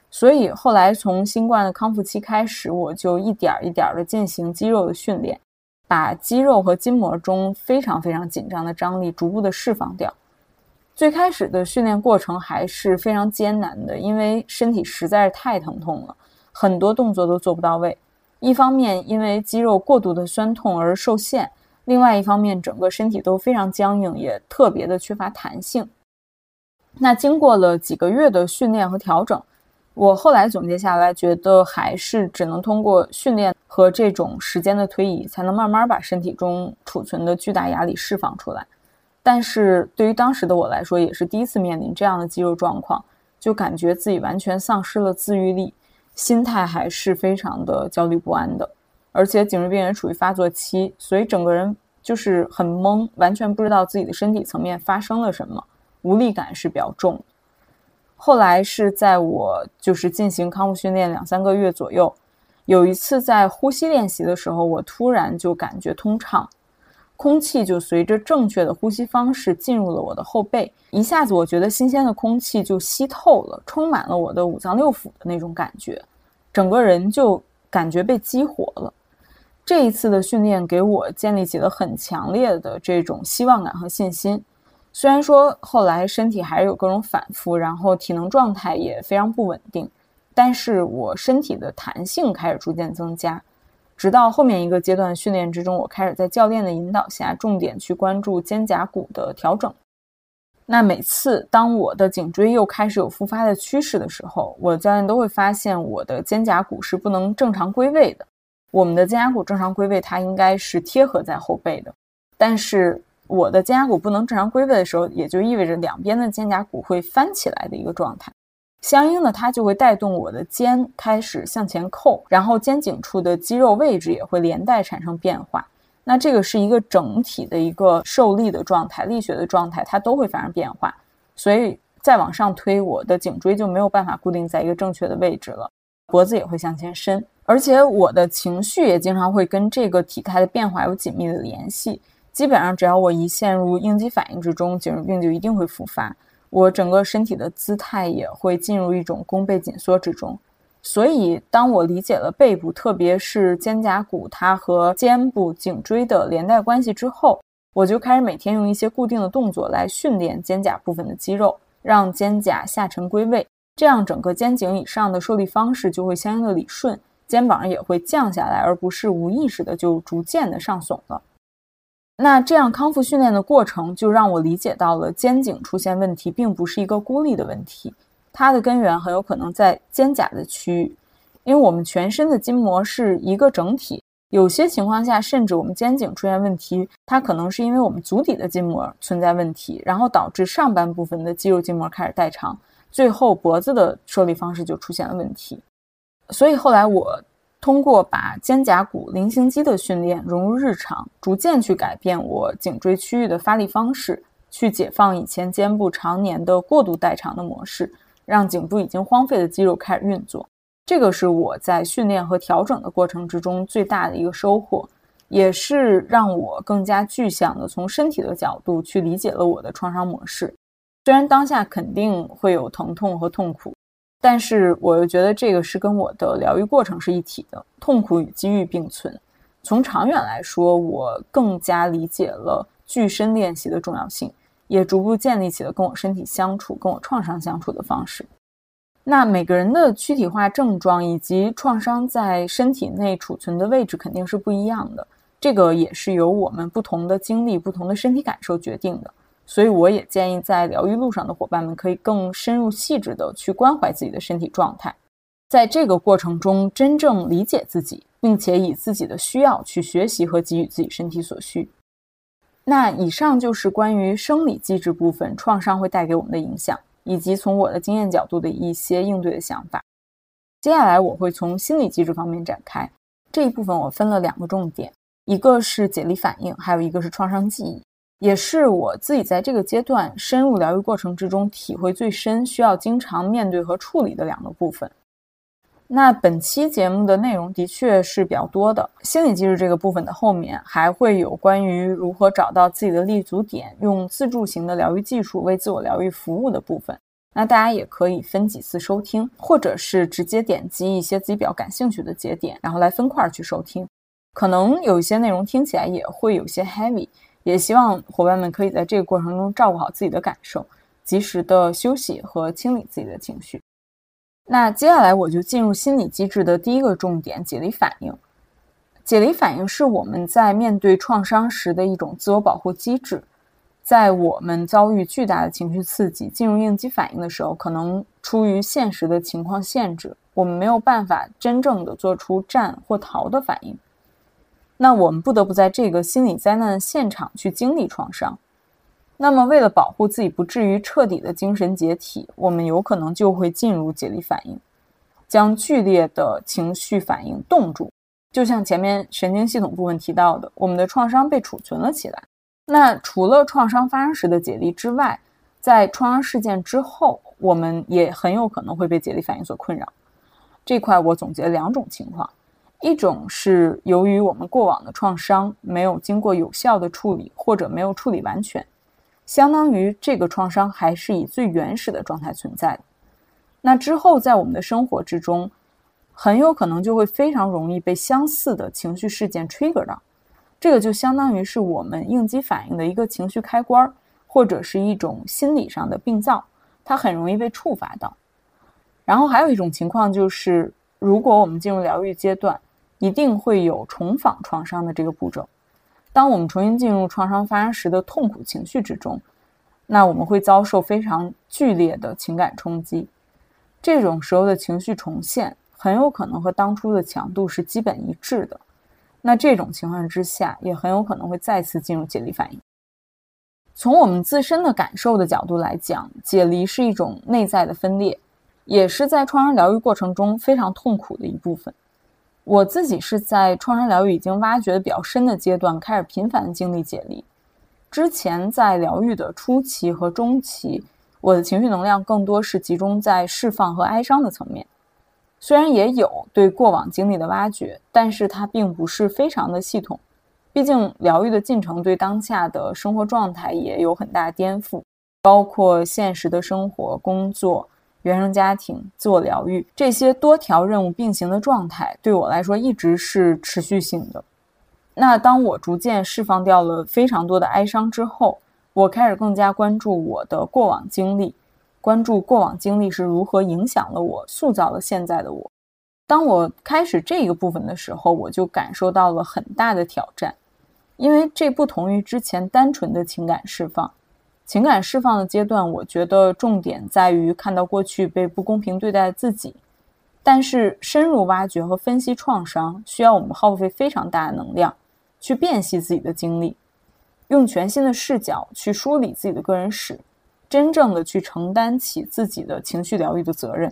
所以后来从新冠的康复期开始，我就一点一点的进行肌肉的训练。把肌肉和筋膜中非常非常紧张的张力逐步的释放掉。最开始的训练过程还是非常艰难的，因为身体实在是太疼痛了，很多动作都做不到位。一方面因为肌肉过度的酸痛而受限，另外一方面整个身体都非常僵硬，也特别的缺乏弹性。那经过了几个月的训练和调整，我后来总结下来，觉得还是只能通过训练和这种时间的推移，才能慢慢把身体中储存的巨大压力释放出来。但是对于当时的我来说，也是第一次面临这样的肌肉状况，就感觉自己完全丧失了自愈力，心态还是非常的焦虑不安的。而且颈椎病也处于发作期，所以整个人就是很懵，完全不知道自己的身体层面发生了什么，无力感是比较重。后来是在我就是进行康复训练两三个月左右，有一次在呼吸练习的时候，我突然就感觉通畅，空气就随着正确的呼吸方式进入了我的后背，一下子我觉得新鲜的空气就吸透了，充满了我的五脏六腑的那种感觉，整个人就感觉被激活了。这一次的训练给我建立起了很强烈的这种希望感和信心。虽然说后来身体还是有各种反复，然后体能状态也非常不稳定，但是我身体的弹性开始逐渐增加，直到后面一个阶段训练之中，我开始在教练的引导下，重点去关注肩胛骨的调整。那每次当我的颈椎又开始有复发的趋势的时候，我的教练都会发现我的肩胛骨是不能正常归位的。我们的肩胛骨正常归位，它应该是贴合在后背的，但是。我的肩胛骨不能正常归位的时候，也就意味着两边的肩胛骨会翻起来的一个状态，相应的它就会带动我的肩开始向前扣，然后肩颈处的肌肉位置也会连带产生变化。那这个是一个整体的一个受力的状态、力学的状态，它都会发生变化。所以再往上推，我的颈椎就没有办法固定在一个正确的位置了，脖子也会向前伸，而且我的情绪也经常会跟这个体态的变化有紧密的联系。基本上，只要我一陷入应激反应之中，颈椎病就一定会复发。我整个身体的姿态也会进入一种弓背紧缩之中。所以，当我理解了背部，特别是肩胛骨它和肩部颈椎的连带关系之后，我就开始每天用一些固定的动作来训练肩胛部分的肌肉，让肩胛下沉归位，这样整个肩颈以上的受力方式就会相应的理顺，肩膀也会降下来，而不是无意识的就逐渐的上耸了。那这样康复训练的过程，就让我理解到了肩颈出现问题，并不是一个孤立的问题，它的根源很有可能在肩胛的区域，因为我们全身的筋膜是一个整体，有些情况下，甚至我们肩颈出现问题，它可能是因为我们足底的筋膜存在问题，然后导致上半部分的肌肉筋膜开始代偿，最后脖子的受力方式就出现了问题，所以后来我。通过把肩胛骨菱形肌的训练融入日常，逐渐去改变我颈椎区域的发力方式，去解放以前肩部常年的过度代偿的模式，让颈部已经荒废的肌肉开始运作。这个是我在训练和调整的过程之中最大的一个收获，也是让我更加具象的从身体的角度去理解了我的创伤模式。虽然当下肯定会有疼痛和痛苦。但是我又觉得这个是跟我的疗愈过程是一体的，痛苦与机遇并存。从长远来说，我更加理解了具身练习的重要性，也逐步建立起了跟我身体相处、跟我创伤相处的方式。那每个人的躯体化症状以及创伤在身体内储存的位置肯定是不一样的，这个也是由我们不同的经历、不同的身体感受决定的。所以，我也建议在疗愈路上的伙伴们可以更深入细致的去关怀自己的身体状态，在这个过程中真正理解自己，并且以自己的需要去学习和给予自己身体所需。那以上就是关于生理机制部分创伤会带给我们的影响，以及从我的经验角度的一些应对的想法。接下来我会从心理机制方面展开，这一部分我分了两个重点，一个是解离反应，还有一个是创伤记忆。也是我自己在这个阶段深入疗愈过程之中体会最深、需要经常面对和处理的两个部分。那本期节目的内容的确是比较多的，心理机制这个部分的后面还会有关于如何找到自己的立足点，用自助型的疗愈技术为自我疗愈服务的部分。那大家也可以分几次收听，或者是直接点击一些自己比较感兴趣的节点，然后来分块去收听。可能有一些内容听起来也会有些 heavy。也希望伙伴们可以在这个过程中照顾好自己的感受，及时的休息和清理自己的情绪。那接下来我就进入心理机制的第一个重点——解离反应。解离反应是我们在面对创伤时的一种自我保护机制。在我们遭遇巨大的情绪刺激、进入应激反应的时候，可能出于现实的情况限制，我们没有办法真正的做出战或逃的反应。那我们不得不在这个心理灾难的现场去经历创伤。那么，为了保护自己不至于彻底的精神解体，我们有可能就会进入解离反应，将剧烈的情绪反应冻住。就像前面神经系统部分提到的，我们的创伤被储存了起来。那除了创伤发生时的解离之外，在创伤事件之后，我们也很有可能会被解离反应所困扰。这块我总结两种情况。一种是由于我们过往的创伤没有经过有效的处理，或者没有处理完全，相当于这个创伤还是以最原始的状态存在。那之后在我们的生活之中，很有可能就会非常容易被相似的情绪事件 trigger 到，这个就相当于是我们应激反应的一个情绪开关，或者是一种心理上的病灶，它很容易被触发到。然后还有一种情况就是，如果我们进入疗愈阶段，一定会有重访创伤的这个步骤。当我们重新进入创伤发生时的痛苦情绪之中，那我们会遭受非常剧烈的情感冲击。这种时候的情绪重现很有可能和当初的强度是基本一致的。那这种情况之下，也很有可能会再次进入解离反应。从我们自身的感受的角度来讲，解离是一种内在的分裂，也是在创伤疗愈过程中非常痛苦的一部分。我自己是在创伤疗愈已经挖掘的比较深的阶段，开始频繁经历解离。之前在疗愈的初期和中期，我的情绪能量更多是集中在释放和哀伤的层面。虽然也有对过往经历的挖掘，但是它并不是非常的系统。毕竟疗愈的进程对当下的生活状态也有很大颠覆，包括现实的生活、工作。原生家庭、自我疗愈这些多条任务并行的状态，对我来说一直是持续性的。那当我逐渐释放掉了非常多的哀伤之后，我开始更加关注我的过往经历，关注过往经历是如何影响了我，塑造了现在的我。当我开始这个部分的时候，我就感受到了很大的挑战，因为这不同于之前单纯的情感释放。情感释放的阶段，我觉得重点在于看到过去被不公平对待的自己。但是深入挖掘和分析创伤，需要我们耗费非常大的能量，去辨析自己的经历，用全新的视角去梳理自己的个人史，真正的去承担起自己的情绪疗愈的责任。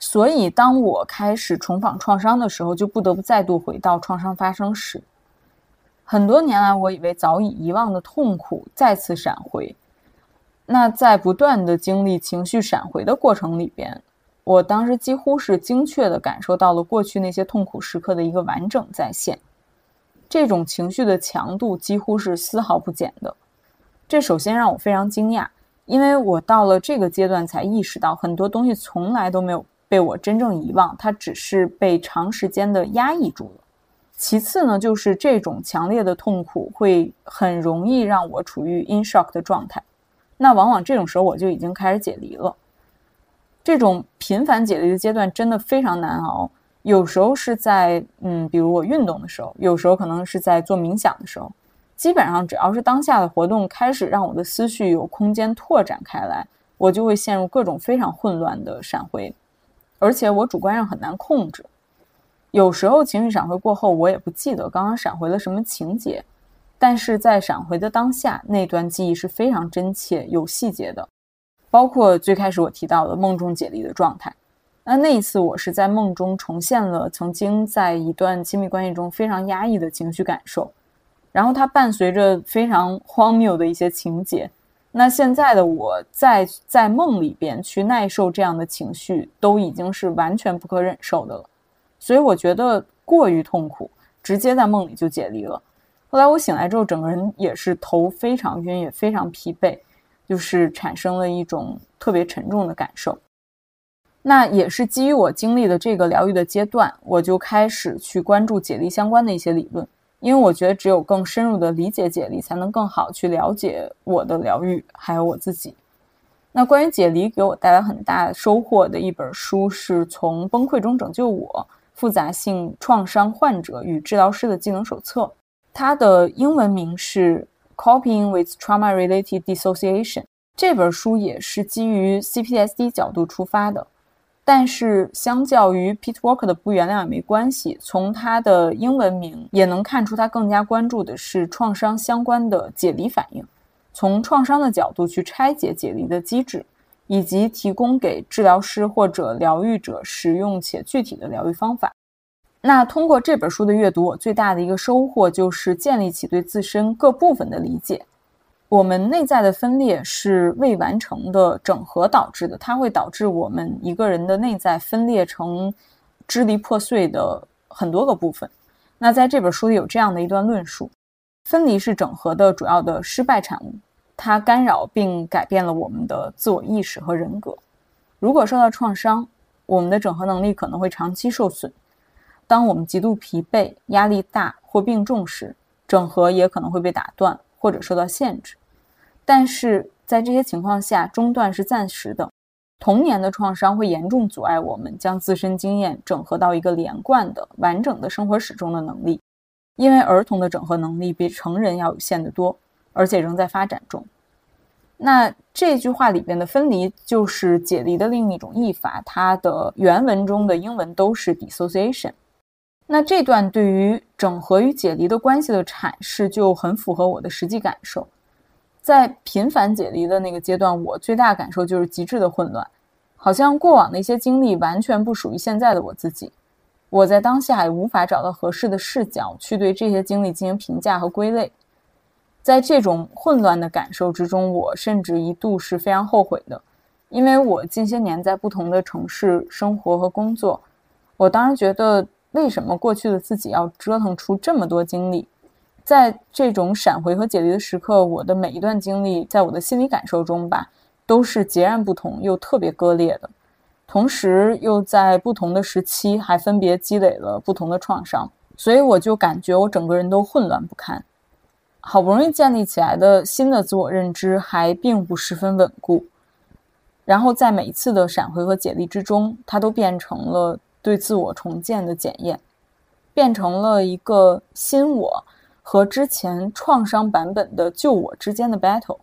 所以，当我开始重访创伤的时候，就不得不再度回到创伤发生时。很多年来，我以为早已遗忘的痛苦再次闪回。那在不断的经历情绪闪回的过程里边，我当时几乎是精确的感受到了过去那些痛苦时刻的一个完整再现，这种情绪的强度几乎是丝毫不减的。这首先让我非常惊讶，因为我到了这个阶段才意识到很多东西从来都没有被我真正遗忘，它只是被长时间的压抑住了。其次呢，就是这种强烈的痛苦会很容易让我处于 in shock 的状态。那往往这种时候我就已经开始解离了。这种频繁解离的阶段真的非常难熬。有时候是在嗯，比如我运动的时候，有时候可能是在做冥想的时候。基本上只要是当下的活动开始让我的思绪有空间拓展开来，我就会陷入各种非常混乱的闪回，而且我主观上很难控制。有时候情绪闪回过后，我也不记得刚刚闪回了什么情节。但是在闪回的当下，那段记忆是非常真切、有细节的，包括最开始我提到的梦中解离的状态。那那一次，我是在梦中重现了曾经在一段亲密关系中非常压抑的情绪感受，然后它伴随着非常荒谬的一些情节。那现在的我在在梦里边去耐受这样的情绪，都已经是完全不可忍受的了。所以我觉得过于痛苦，直接在梦里就解离了。后来我醒来之后，整个人也是头非常晕，也非常疲惫，就是产生了一种特别沉重的感受。那也是基于我经历的这个疗愈的阶段，我就开始去关注解离相关的一些理论，因为我觉得只有更深入的理解解离，才能更好去了解我的疗愈还有我自己。那关于解离给我带来很大收获的一本书，是从崩溃中拯救我：复杂性创伤患者与治疗师的技能手册。它的英文名是《Coping with Trauma-Related Dissociation》，这本书也是基于 CPsD 角度出发的，但是相较于 Pete Walker 的不原谅也没关系，从他的英文名也能看出他更加关注的是创伤相关的解离反应，从创伤的角度去拆解解离的机制，以及提供给治疗师或者疗愈者实用且具体的疗愈方法。那通过这本书的阅读，我最大的一个收获就是建立起对自身各部分的理解。我们内在的分裂是未完成的整合导致的，它会导致我们一个人的内在分裂成支离破碎的很多个部分。那在这本书里有这样的一段论述：分离是整合的主要的失败产物，它干扰并改变了我们的自我意识和人格。如果受到创伤，我们的整合能力可能会长期受损。当我们极度疲惫、压力大或病重时，整合也可能会被打断或者受到限制。但是在这些情况下，中断是暂时的。童年的创伤会严重阻碍我们将自身经验整合到一个连贯的、完整的生活史中的能力，因为儿童的整合能力比成人要有限得多，而且仍在发展中。那这句话里边的分离就是解离的另一种译法，它的原文中的英文都是 dissociation。那这段对于整合与解离的关系的阐释就很符合我的实际感受。在频繁解离的那个阶段，我最大感受就是极致的混乱，好像过往的一些经历完全不属于现在的我自己。我在当下也无法找到合适的视角去对这些经历进行评价和归类。在这种混乱的感受之中，我甚至一度是非常后悔的，因为我近些年在不同的城市生活和工作，我当时觉得为什么过去的自己要折腾出这么多经历？在这种闪回和解离的时刻，我的每一段经历，在我的心理感受中吧，都是截然不同又特别割裂的，同时又在不同的时期还分别积累了不同的创伤，所以我就感觉我整个人都混乱不堪。好不容易建立起来的新的自我认知还并不十分稳固，然后在每一次的闪回和解离之中，它都变成了对自我重建的检验，变成了一个新我。和之前创伤版本的旧我之间的 battle。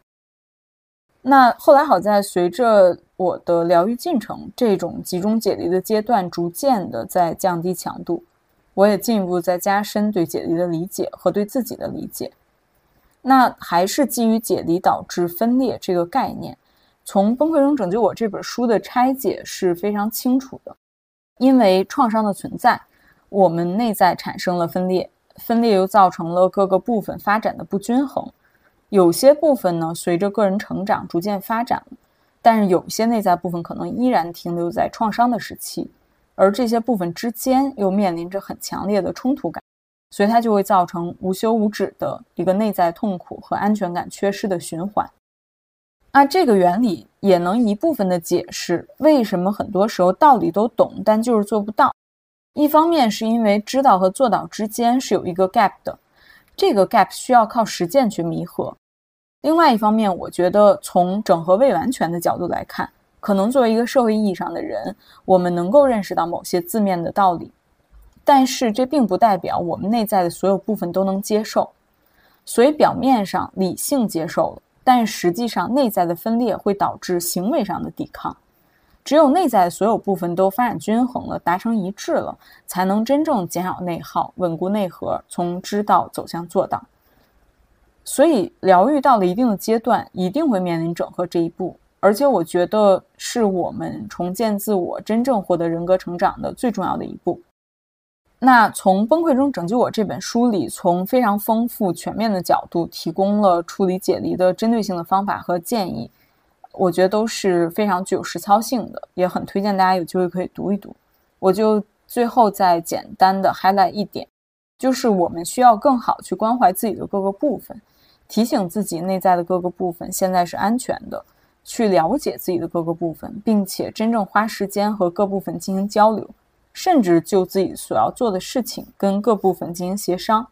那后来好在随着我的疗愈进程，这种集中解离的阶段逐渐的在降低强度，我也进一步在加深对解离的理解和对自己的理解。那还是基于解离导致分裂这个概念，从《崩溃中拯救我》这本书的拆解是非常清楚的。因为创伤的存在，我们内在产生了分裂。分裂又造成了各个部分发展的不均衡，有些部分呢随着个人成长逐渐发展，但是有些内在部分可能依然停留在创伤的时期，而这些部分之间又面临着很强烈的冲突感，所以它就会造成无休无止的一个内在痛苦和安全感缺失的循环。那这个原理也能一部分的解释为什么很多时候道理都懂，但就是做不到。一方面是因为知道和做到之间是有一个 gap 的，这个 gap 需要靠实践去弥合。另外一方面，我觉得从整合未完全的角度来看，可能作为一个社会意义上的人，我们能够认识到某些字面的道理，但是这并不代表我们内在的所有部分都能接受。所以表面上理性接受了，但实际上内在的分裂会导致行为上的抵抗。只有内在所有部分都发展均衡了，达成一致了，才能真正减少内耗，稳固内核，从知道走向做到。所以，疗愈到了一定的阶段，一定会面临整合这一步，而且我觉得是我们重建自我、真正获得人格成长的最重要的一步。那从《崩溃中拯救我》这本书里，从非常丰富、全面的角度，提供了处理解离的针对性的方法和建议。我觉得都是非常具有实操性的，也很推荐大家有机会可以读一读。我就最后再简单的 highlight 一点，就是我们需要更好去关怀自己的各个部分，提醒自己内在的各个部分现在是安全的，去了解自己的各个部分，并且真正花时间和各部分进行交流，甚至就自己所要做的事情跟各部分进行协商，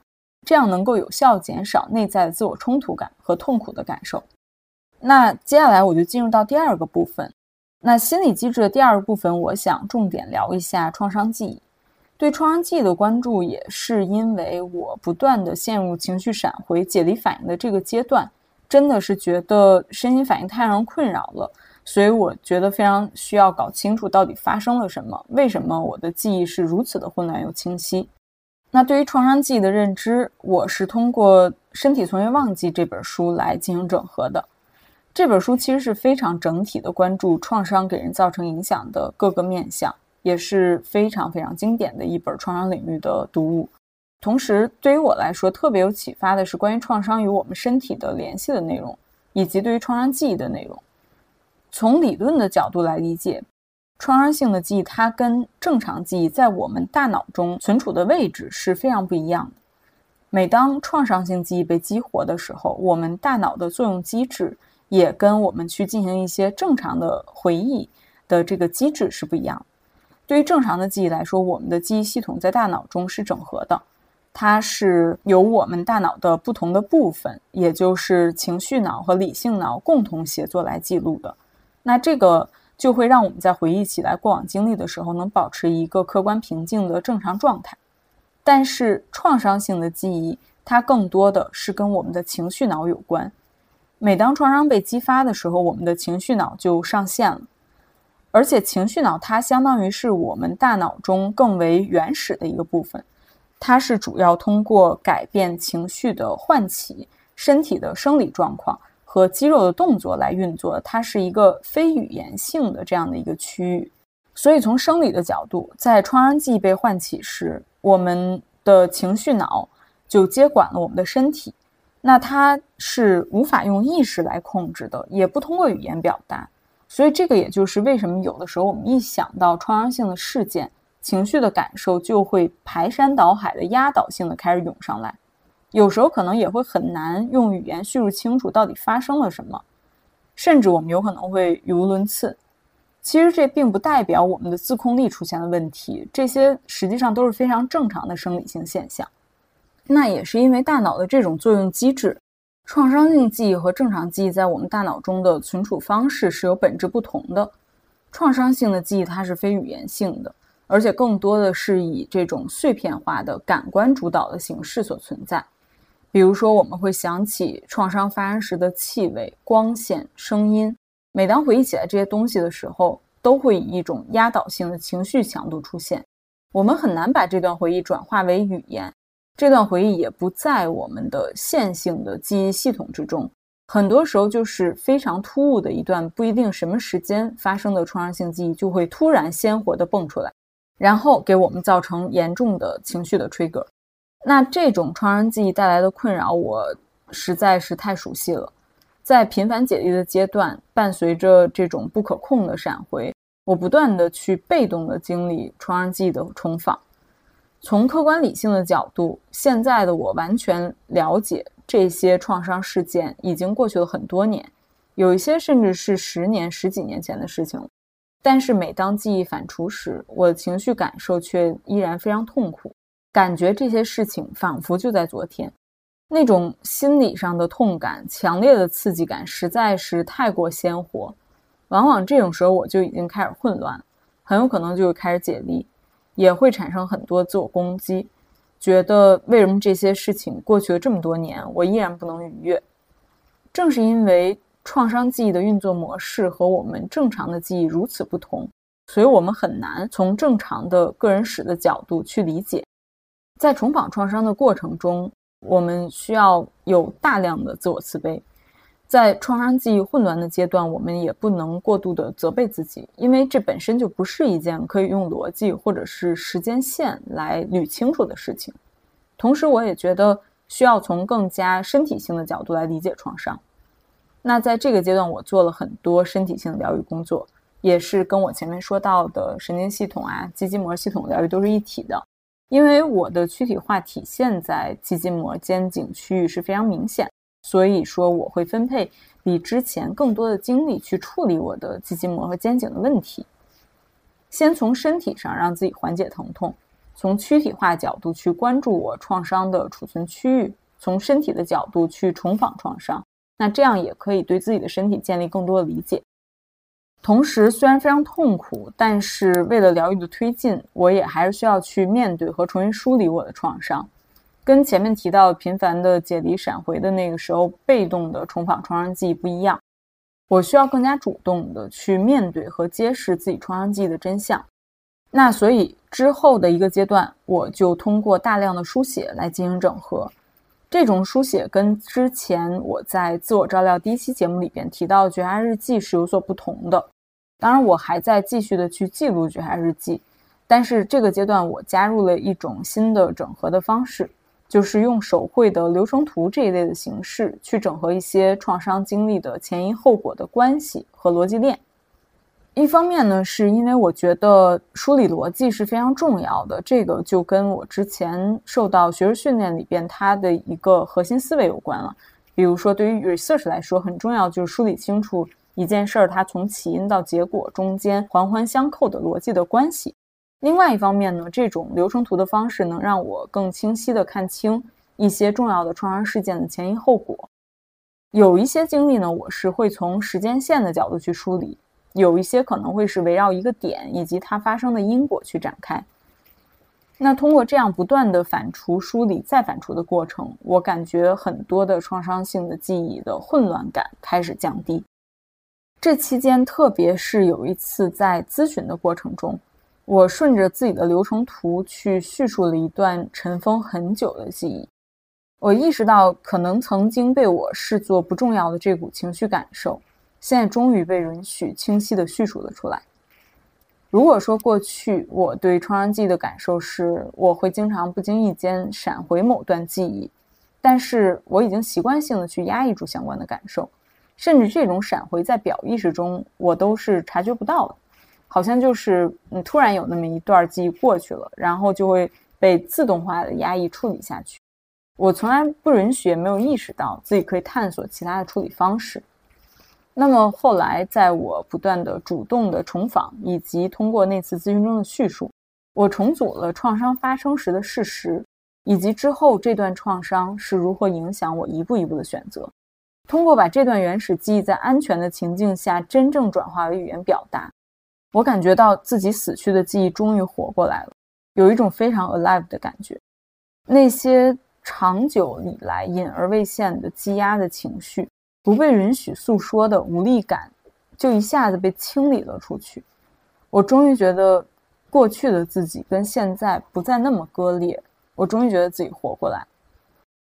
这样能够有效减少内在的自我冲突感和痛苦的感受。那接下来我就进入到第二个部分。那心理机制的第二个部分，我想重点聊一下创伤记忆。对创伤记忆的关注，也是因为我不断的陷入情绪闪回、解离反应的这个阶段，真的是觉得身心反应太让人困扰了，所以我觉得非常需要搞清楚到底发生了什么，为什么我的记忆是如此的混乱又清晰。那对于创伤记忆的认知，我是通过《身体从未忘记》这本书来进行整合的。这本书其实是非常整体的关注创伤给人造成影响的各个面向，也是非常非常经典的一本创伤领域的读物。同时，对于我来说特别有启发的是关于创伤与我们身体的联系的内容，以及对于创伤记忆的内容。从理论的角度来理解。创伤性的记忆，它跟正常记忆在我们大脑中存储的位置是非常不一样的。每当创伤性记忆被激活的时候，我们大脑的作用机制也跟我们去进行一些正常的回忆的这个机制是不一样的。对于正常的记忆来说，我们的记忆系统在大脑中是整合的，它是由我们大脑的不同的部分，也就是情绪脑和理性脑共同协作来记录的。那这个。就会让我们在回忆起来过往经历的时候，能保持一个客观平静的正常状态。但是创伤性的记忆，它更多的是跟我们的情绪脑有关。每当创伤被激发的时候，我们的情绪脑就上线了。而且情绪脑它相当于是我们大脑中更为原始的一个部分，它是主要通过改变情绪的唤起身体的生理状况。和肌肉的动作来运作，它是一个非语言性的这样的一个区域。所以从生理的角度，在创伤记忆被唤起时，我们的情绪脑就接管了我们的身体，那它是无法用意识来控制的，也不通过语言表达。所以这个也就是为什么有的时候我们一想到创伤性的事件，情绪的感受就会排山倒海的压倒性的开始涌上来。有时候可能也会很难用语言叙述清楚到底发生了什么，甚至我们有可能会语无伦次。其实这并不代表我们的自控力出现了问题，这些实际上都是非常正常的生理性现象。那也是因为大脑的这种作用机制，创伤性记忆和正常记忆在我们大脑中的存储方式是有本质不同的。创伤性的记忆它是非语言性的，而且更多的是以这种碎片化的感官主导的形式所存在。比如说，我们会想起创伤发生时的气味、光线、声音。每当回忆起来这些东西的时候，都会以一种压倒性的情绪强度出现。我们很难把这段回忆转化为语言，这段回忆也不在我们的线性的记忆系统之中。很多时候，就是非常突兀的一段不一定什么时间发生的创伤性记忆，就会突然鲜活地蹦出来，然后给我们造成严重的情绪的 trigger。那这种创伤记忆带来的困扰，我实在是太熟悉了。在频繁解离的阶段，伴随着这种不可控的闪回，我不断的去被动的经历创伤记忆的重访。从客观理性的角度，现在的我完全了解这些创伤事件已经过去了很多年，有一些甚至是十年、十几年前的事情。但是每当记忆反刍时，我的情绪感受却依然非常痛苦。感觉这些事情仿佛就在昨天，那种心理上的痛感、强烈的刺激感实在是太过鲜活。往往这种时候，我就已经开始混乱，很有可能就会开始解离，也会产生很多自我攻击，觉得为什么这些事情过去了这么多年，我依然不能逾越？正是因为创伤记忆的运作模式和我们正常的记忆如此不同，所以我们很难从正常的个人史的角度去理解。在重访创伤的过程中，我们需要有大量的自我慈悲。在创伤记忆混乱的阶段，我们也不能过度的责备自己，因为这本身就不是一件可以用逻辑或者是时间线来捋清楚的事情。同时，我也觉得需要从更加身体性的角度来理解创伤。那在这个阶段，我做了很多身体性的疗愈工作，也是跟我前面说到的神经系统啊、肌筋膜系统疗愈都是一体的。因为我的躯体化体现在肌筋膜、肩颈区域是非常明显，所以说我会分配比之前更多的精力去处理我的肌筋膜和肩颈的问题。先从身体上让自己缓解疼痛，从躯体化角度去关注我创伤的储存区域，从身体的角度去重访创伤，那这样也可以对自己的身体建立更多的理解。同时，虽然非常痛苦，但是为了疗愈的推进，我也还是需要去面对和重新梳理我的创伤。跟前面提到频繁的解离闪回的那个时候被动的重访创伤记忆不一样，我需要更加主动的去面对和揭示自己创伤记忆的真相。那所以之后的一个阶段，我就通过大量的书写来进行整合。这种书写跟之前我在自我照料第一期节目里边提到的觉察日记是有所不同的。当然，我还在继续的去记录觉察日记，但是这个阶段我加入了一种新的整合的方式，就是用手绘的流程图这一类的形式去整合一些创伤经历的前因后果的关系和逻辑链。一方面呢，是因为我觉得梳理逻辑是非常重要的，这个就跟我之前受到学术训练里边它的一个核心思维有关了。比如说，对于 research 来说，很重要就是梳理清楚一件事儿它从起因到结果中间环环相扣的逻辑的关系。另外一方面呢，这种流程图的方式能让我更清晰地看清一些重要的创伤事件的前因后果。有一些经历呢，我是会从时间线的角度去梳理。有一些可能会是围绕一个点以及它发生的因果去展开。那通过这样不断的反刍、梳理、再反刍的过程，我感觉很多的创伤性的记忆的混乱感开始降低。这期间，特别是有一次在咨询的过程中，我顺着自己的流程图去叙述了一段尘封很久的记忆，我意识到可能曾经被我视作不重要的这股情绪感受。现在终于被允许清晰地叙述了出来。如果说过去我对创伤记忆的感受是，我会经常不经意间闪回某段记忆，但是我已经习惯性的去压抑住相关的感受，甚至这种闪回在表意识中我都是察觉不到的，好像就是嗯突然有那么一段记忆过去了，然后就会被自动化的压抑处理下去。我从来不允许，也没有意识到自己可以探索其他的处理方式。那么后来，在我不断的主动的重访，以及通过那次咨询中的叙述，我重组了创伤发生时的事实，以及之后这段创伤是如何影响我一步一步的选择。通过把这段原始记忆在安全的情境下真正转化为语言表达，我感觉到自己死去的记忆终于活过来了，有一种非常 alive 的感觉。那些长久以来隐而未现的积压的情绪。不被允许诉说的无力感，就一下子被清理了出去。我终于觉得，过去的自己跟现在不再那么割裂。我终于觉得自己活过来。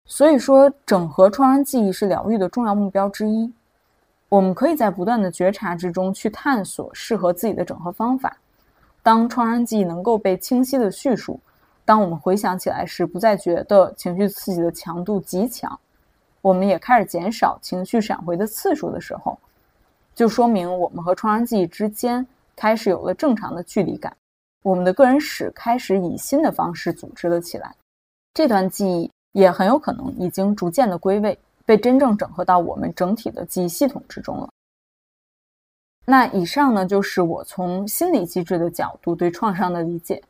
所以说，整合创伤记忆是疗愈的重要目标之一。我们可以在不断的觉察之中去探索适合自己的整合方法。当创伤记忆能够被清晰的叙述，当我们回想起来时，不再觉得情绪刺激的强度极强。我们也开始减少情绪闪回的次数的时候，就说明我们和创伤记忆之间开始有了正常的距离感。我们的个人史开始以新的方式组织了起来，这段记忆也很有可能已经逐渐的归位，被真正整合到我们整体的记忆系统之中了。那以上呢，就是我从心理机制的角度对创伤的理解。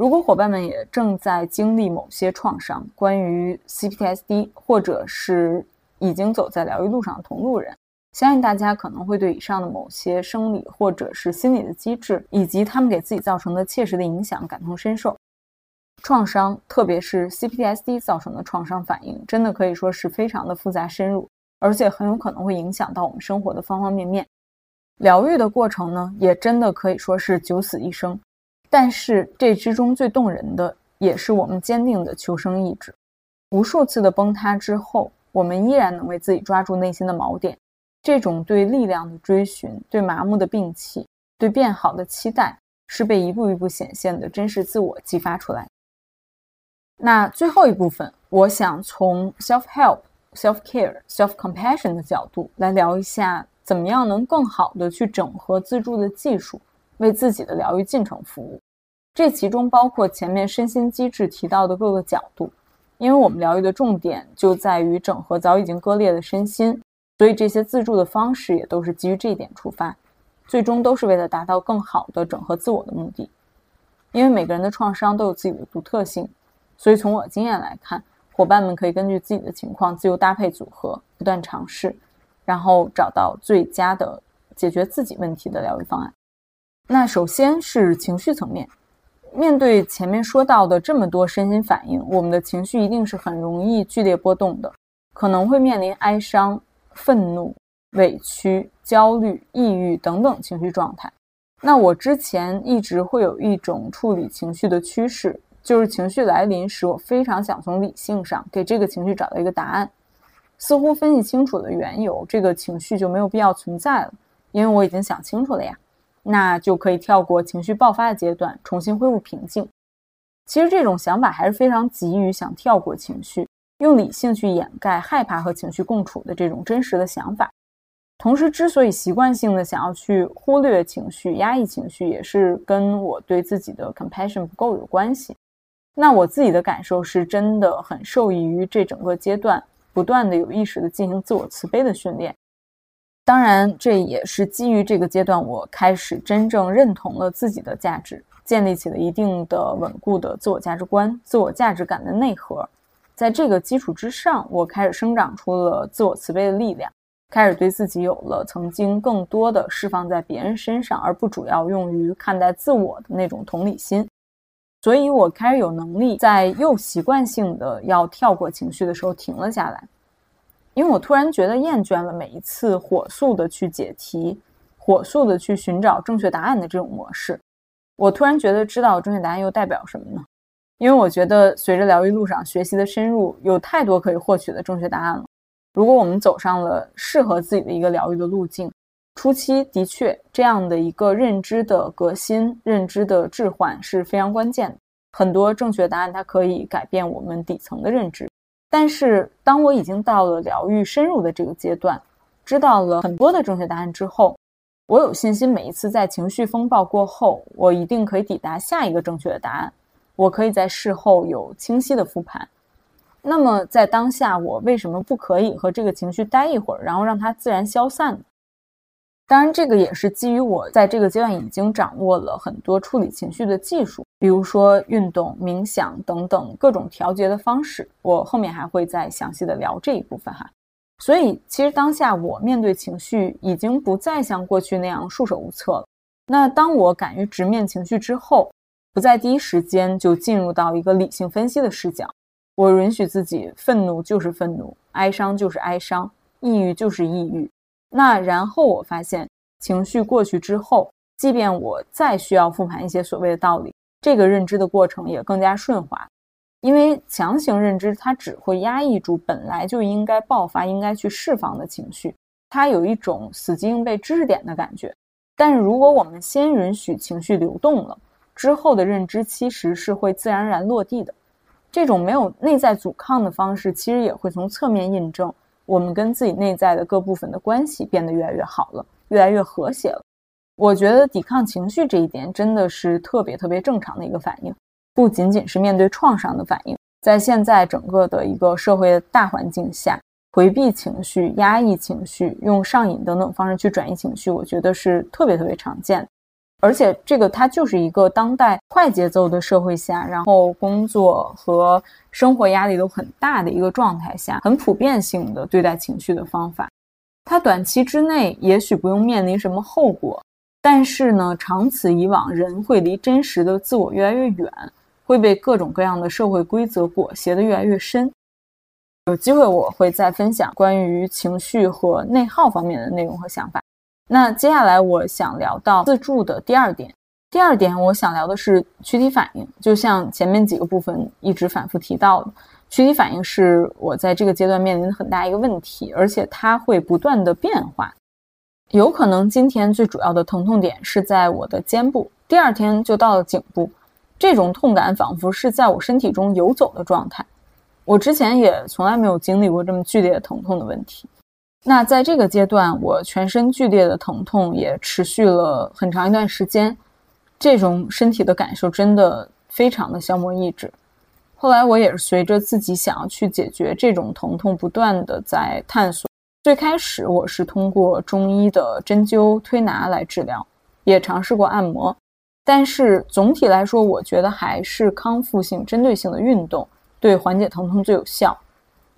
如果伙伴们也正在经历某些创伤，关于 CPTSD，或者是已经走在疗愈路上的同路人，相信大家可能会对以上的某些生理或者是心理的机制，以及他们给自己造成的切实的影响感同身受。创伤，特别是 CPTSD 造成的创伤反应，真的可以说是非常的复杂深入，而且很有可能会影响到我们生活的方方面面。疗愈的过程呢，也真的可以说是九死一生。但是这之中最动人的，也是我们坚定的求生意志。无数次的崩塌之后，我们依然能为自己抓住内心的锚点。这种对力量的追寻，对麻木的摒弃，对变好的期待，是被一步一步显现的真实自我激发出来。那最后一部分，我想从 self help、self care、self compassion 的角度来聊一下，怎么样能更好的去整合自助的技术。为自己的疗愈进程服务，这其中包括前面身心机制提到的各个角度。因为我们疗愈的重点就在于整合早已经割裂的身心，所以这些自助的方式也都是基于这一点出发，最终都是为了达到更好的整合自我的目的。因为每个人的创伤都有自己的独特性，所以从我经验来看，伙伴们可以根据自己的情况自由搭配组合，不断尝试，然后找到最佳的解决自己问题的疗愈方案。那首先是情绪层面，面对前面说到的这么多身心反应，我们的情绪一定是很容易剧烈波动的，可能会面临哀伤、愤怒、委屈、焦虑、抑郁等等情绪状态。那我之前一直会有一种处理情绪的趋势，就是情绪来临时，我非常想从理性上给这个情绪找到一个答案。似乎分析清楚了缘由，这个情绪就没有必要存在了，因为我已经想清楚了呀。那就可以跳过情绪爆发的阶段，重新恢复平静。其实这种想法还是非常急于想跳过情绪，用理性去掩盖害怕和情绪共处的这种真实的想法。同时，之所以习惯性的想要去忽略情绪、压抑情绪，也是跟我对自己的 compassion 不够有关系。那我自己的感受是真的很受益于这整个阶段，不断的有意识的进行自我慈悲的训练。当然，这也是基于这个阶段，我开始真正认同了自己的价值，建立起了一定的稳固的自我价值观、自我价值感的内核。在这个基础之上，我开始生长出了自我慈悲的力量，开始对自己有了曾经更多的释放在别人身上，而不主要用于看待自我的那种同理心。所以，我开始有能力在又习惯性的要跳过情绪的时候停了下来。因为我突然觉得厌倦了每一次火速的去解题、火速的去寻找正确答案的这种模式。我突然觉得知道正确答案又代表什么呢？因为我觉得随着疗愈路上学习的深入，有太多可以获取的正确答案了。如果我们走上了适合自己的一个疗愈的路径，初期的确这样的一个认知的革新、认知的置换是非常关键的。很多正确答案它可以改变我们底层的认知。但是，当我已经到了疗愈深入的这个阶段，知道了很多的正确答案之后，我有信心，每一次在情绪风暴过后，我一定可以抵达下一个正确的答案。我可以在事后有清晰的复盘。那么，在当下，我为什么不可以和这个情绪待一会儿，然后让它自然消散呢？当然，这个也是基于我在这个阶段已经掌握了很多处理情绪的技术，比如说运动、冥想等等各种调节的方式。我后面还会再详细的聊这一部分哈。所以，其实当下我面对情绪已经不再像过去那样束手无策了。那当我敢于直面情绪之后，不在第一时间就进入到一个理性分析的视角，我允许自己愤怒就是愤怒，哀伤就是哀伤，抑郁就是抑郁。那然后我发现，情绪过去之后，即便我再需要复盘一些所谓的道理，这个认知的过程也更加顺滑。因为强行认知它只会压抑住本来就应该爆发、应该去释放的情绪，它有一种死记硬背知识点的感觉。但是如果我们先允许情绪流动了，之后的认知其实是会自然而然落地的。这种没有内在阻抗的方式，其实也会从侧面印证。我们跟自己内在的各部分的关系变得越来越好了，越来越和谐了。我觉得抵抗情绪这一点真的是特别特别正常的一个反应，不仅仅是面对创伤的反应，在现在整个的一个社会大环境下，回避情绪、压抑情绪、用上瘾等等方式去转移情绪，我觉得是特别特别常见。而且这个它就是一个当代快节奏的社会下，然后工作和生活压力都很大的一个状态下，很普遍性的对待情绪的方法。它短期之内也许不用面临什么后果，但是呢，长此以往，人会离真实的自我越来越远，会被各种各样的社会规则裹挟的越来越深。有机会我会再分享关于情绪和内耗方面的内容和想法。那接下来我想聊到自助的第二点。第二点，我想聊的是躯体反应。就像前面几个部分一直反复提到的，躯体反应是我在这个阶段面临的很大一个问题，而且它会不断的变化。有可能今天最主要的疼痛点是在我的肩部，第二天就到了颈部。这种痛感仿佛是在我身体中游走的状态。我之前也从来没有经历过这么剧烈疼痛的问题。那在这个阶段，我全身剧烈的疼痛也持续了很长一段时间，这种身体的感受真的非常的消磨意志。后来我也是随着自己想要去解决这种疼痛，不断的在探索。最开始我是通过中医的针灸推拿来治疗，也尝试过按摩，但是总体来说，我觉得还是康复性、针对性的运动对缓解疼痛最有效。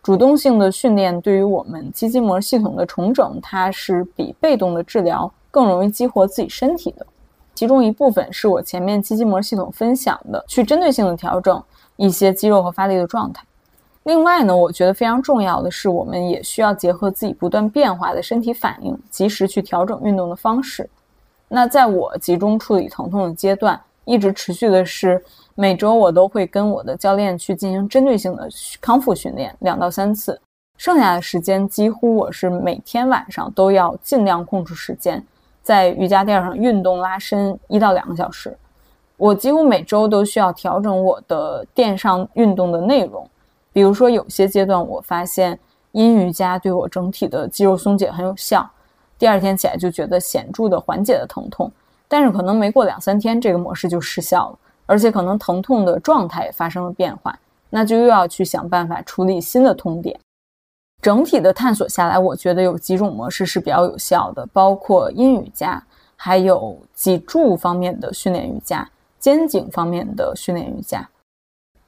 主动性的训练对于我们肌筋膜系统的重整，它是比被动的治疗更容易激活自己身体的。其中一部分是我前面肌筋膜系统分享的，去针对性的调整一些肌肉和发力的状态。另外呢，我觉得非常重要的是，我们也需要结合自己不断变化的身体反应，及时去调整运动的方式。那在我集中处理疼痛的阶段，一直持续的是每周我都会跟我的教练去进行针对性的康复训练，两到三次。剩下的时间几乎我是每天晚上都要尽量空出时间，在瑜伽垫上运动拉伸一到两个小时。我几乎每周都需要调整我的垫上运动的内容。比如说，有些阶段我发现阴瑜伽对我整体的肌肉松解很有效，第二天起来就觉得显著的缓解了疼痛。但是可能没过两三天，这个模式就失效了，而且可能疼痛的状态也发生了变化，那就又要去想办法处理新的痛点。整体的探索下来，我觉得有几种模式是比较有效的，包括阴瑜伽，还有脊柱方面的训练瑜伽，肩颈方面的训练瑜伽。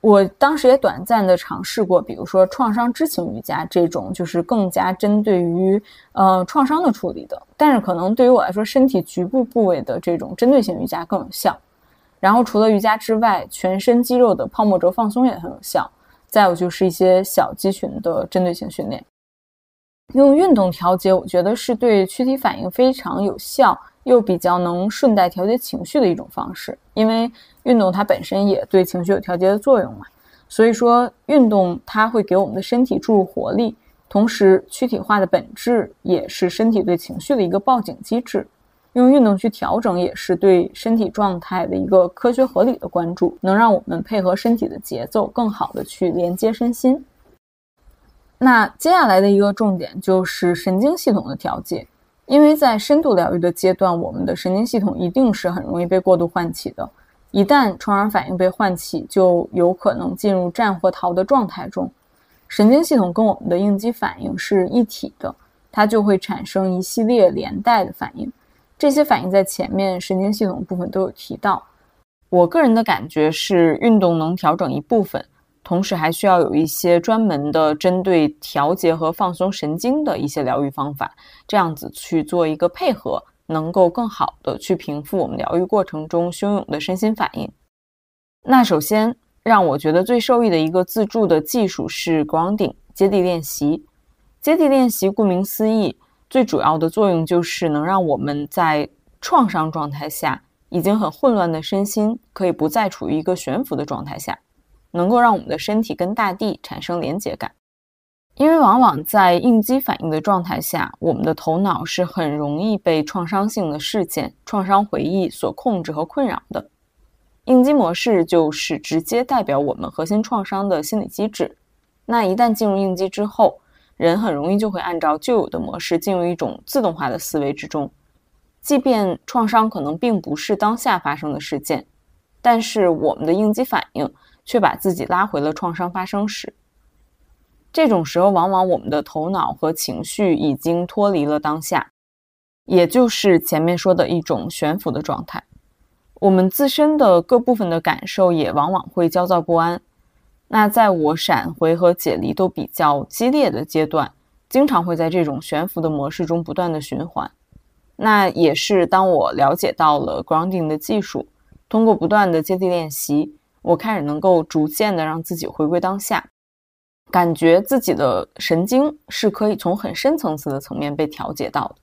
我当时也短暂的尝试过，比如说创伤知情瑜伽这种，就是更加针对于呃创伤的处理的。但是可能对于我来说，身体局部部位的这种针对性瑜伽更有效。然后除了瑜伽之外，全身肌肉的泡沫轴放松也很有效。再有就是一些小肌群的针对性训练，用运动调节，我觉得是对躯体反应非常有效。又比较能顺带调节情绪的一种方式，因为运动它本身也对情绪有调节的作用嘛。所以说，运动它会给我们的身体注入活力，同时躯体化的本质也是身体对情绪的一个报警机制。用运动去调整，也是对身体状态的一个科学合理的关注，能让我们配合身体的节奏，更好的去连接身心。那接下来的一个重点就是神经系统的调节。因为在深度疗愈的阶段，我们的神经系统一定是很容易被过度唤起的。一旦创伤反应被唤起，就有可能进入战或逃的状态中。神经系统跟我们的应激反应是一体的，它就会产生一系列连带的反应。这些反应在前面神经系统部分都有提到。我个人的感觉是，运动能调整一部分。同时还需要有一些专门的针对调节和放松神经的一些疗愈方法，这样子去做一个配合，能够更好的去平复我们疗愈过程中汹涌的身心反应。那首先让我觉得最受益的一个自助的技术是 grounding 接地练习。接地练习顾名思义，最主要的作用就是能让我们在创伤状态下已经很混乱的身心，可以不再处于一个悬浮的状态下。能够让我们的身体跟大地产生连结感，因为往往在应激反应的状态下，我们的头脑是很容易被创伤性的事件、创伤回忆所控制和困扰的。应激模式就是直接代表我们核心创伤的心理机制。那一旦进入应激之后，人很容易就会按照旧有的模式进入一种自动化的思维之中，即便创伤可能并不是当下发生的事件，但是我们的应激反应。却把自己拉回了创伤发生时。这种时候，往往我们的头脑和情绪已经脱离了当下，也就是前面说的一种悬浮的状态。我们自身的各部分的感受也往往会焦躁不安。那在我闪回和解离都比较激烈的阶段，经常会在这种悬浮的模式中不断的循环。那也是当我了解到了 grounding 的技术，通过不断的接地练习。我开始能够逐渐的让自己回归当下，感觉自己的神经是可以从很深层次的层面被调节到的。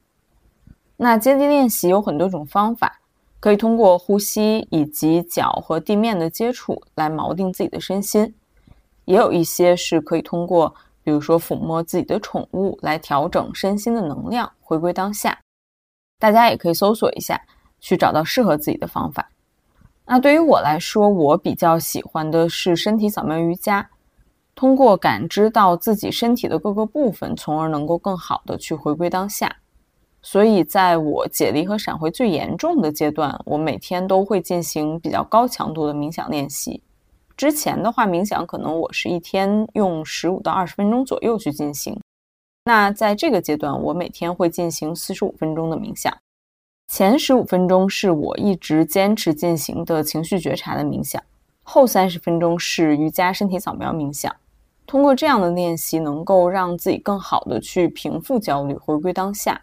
那接地练习有很多种方法，可以通过呼吸以及脚和地面的接触来锚定自己的身心，也有一些是可以通过，比如说抚摸自己的宠物来调整身心的能量，回归当下。大家也可以搜索一下，去找到适合自己的方法。那对于我来说，我比较喜欢的是身体扫描瑜伽，通过感知到自己身体的各个部分，从而能够更好的去回归当下。所以，在我解离和闪回最严重的阶段，我每天都会进行比较高强度的冥想练习。之前的话，冥想可能我是一天用十五到二十分钟左右去进行。那在这个阶段，我每天会进行四十五分钟的冥想。前十五分钟是我一直坚持进行的情绪觉察的冥想，后三十分钟是瑜伽身体扫描冥想。通过这样的练习，能够让自己更好的去平复焦虑，回归当下。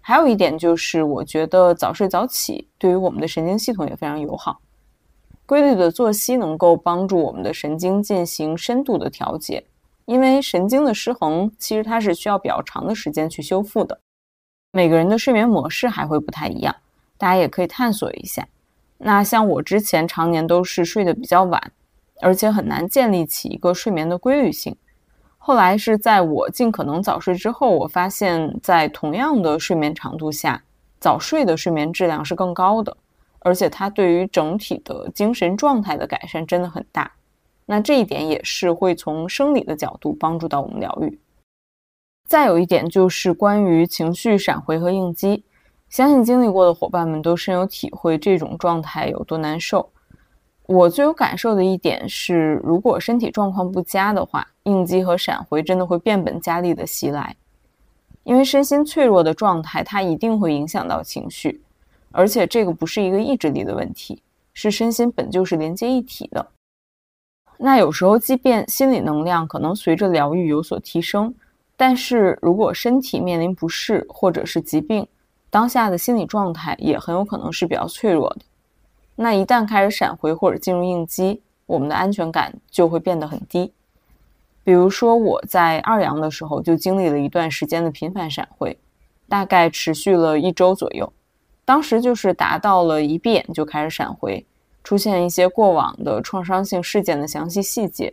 还有一点就是，我觉得早睡早起对于我们的神经系统也非常友好。规律的作息能够帮助我们的神经进行深度的调节，因为神经的失衡其实它是需要比较长的时间去修复的。每个人的睡眠模式还会不太一样，大家也可以探索一下。那像我之前常年都是睡得比较晚，而且很难建立起一个睡眠的规律性。后来是在我尽可能早睡之后，我发现，在同样的睡眠长度下，早睡的睡眠质量是更高的，而且它对于整体的精神状态的改善真的很大。那这一点也是会从生理的角度帮助到我们疗愈。再有一点就是关于情绪闪回和应激，相信经历过的伙伴们都深有体会，这种状态有多难受。我最有感受的一点是，如果身体状况不佳的话，应激和闪回真的会变本加厉的袭来。因为身心脆弱的状态，它一定会影响到情绪，而且这个不是一个意志力的问题，是身心本就是连接一体的。那有时候，即便心理能量可能随着疗愈有所提升，但是如果身体面临不适或者是疾病，当下的心理状态也很有可能是比较脆弱的。那一旦开始闪回或者进入应激，我们的安全感就会变得很低。比如说我在二阳的时候就经历了一段时间的频繁闪回，大概持续了一周左右。当时就是达到了一闭眼就开始闪回，出现一些过往的创伤性事件的详细细节。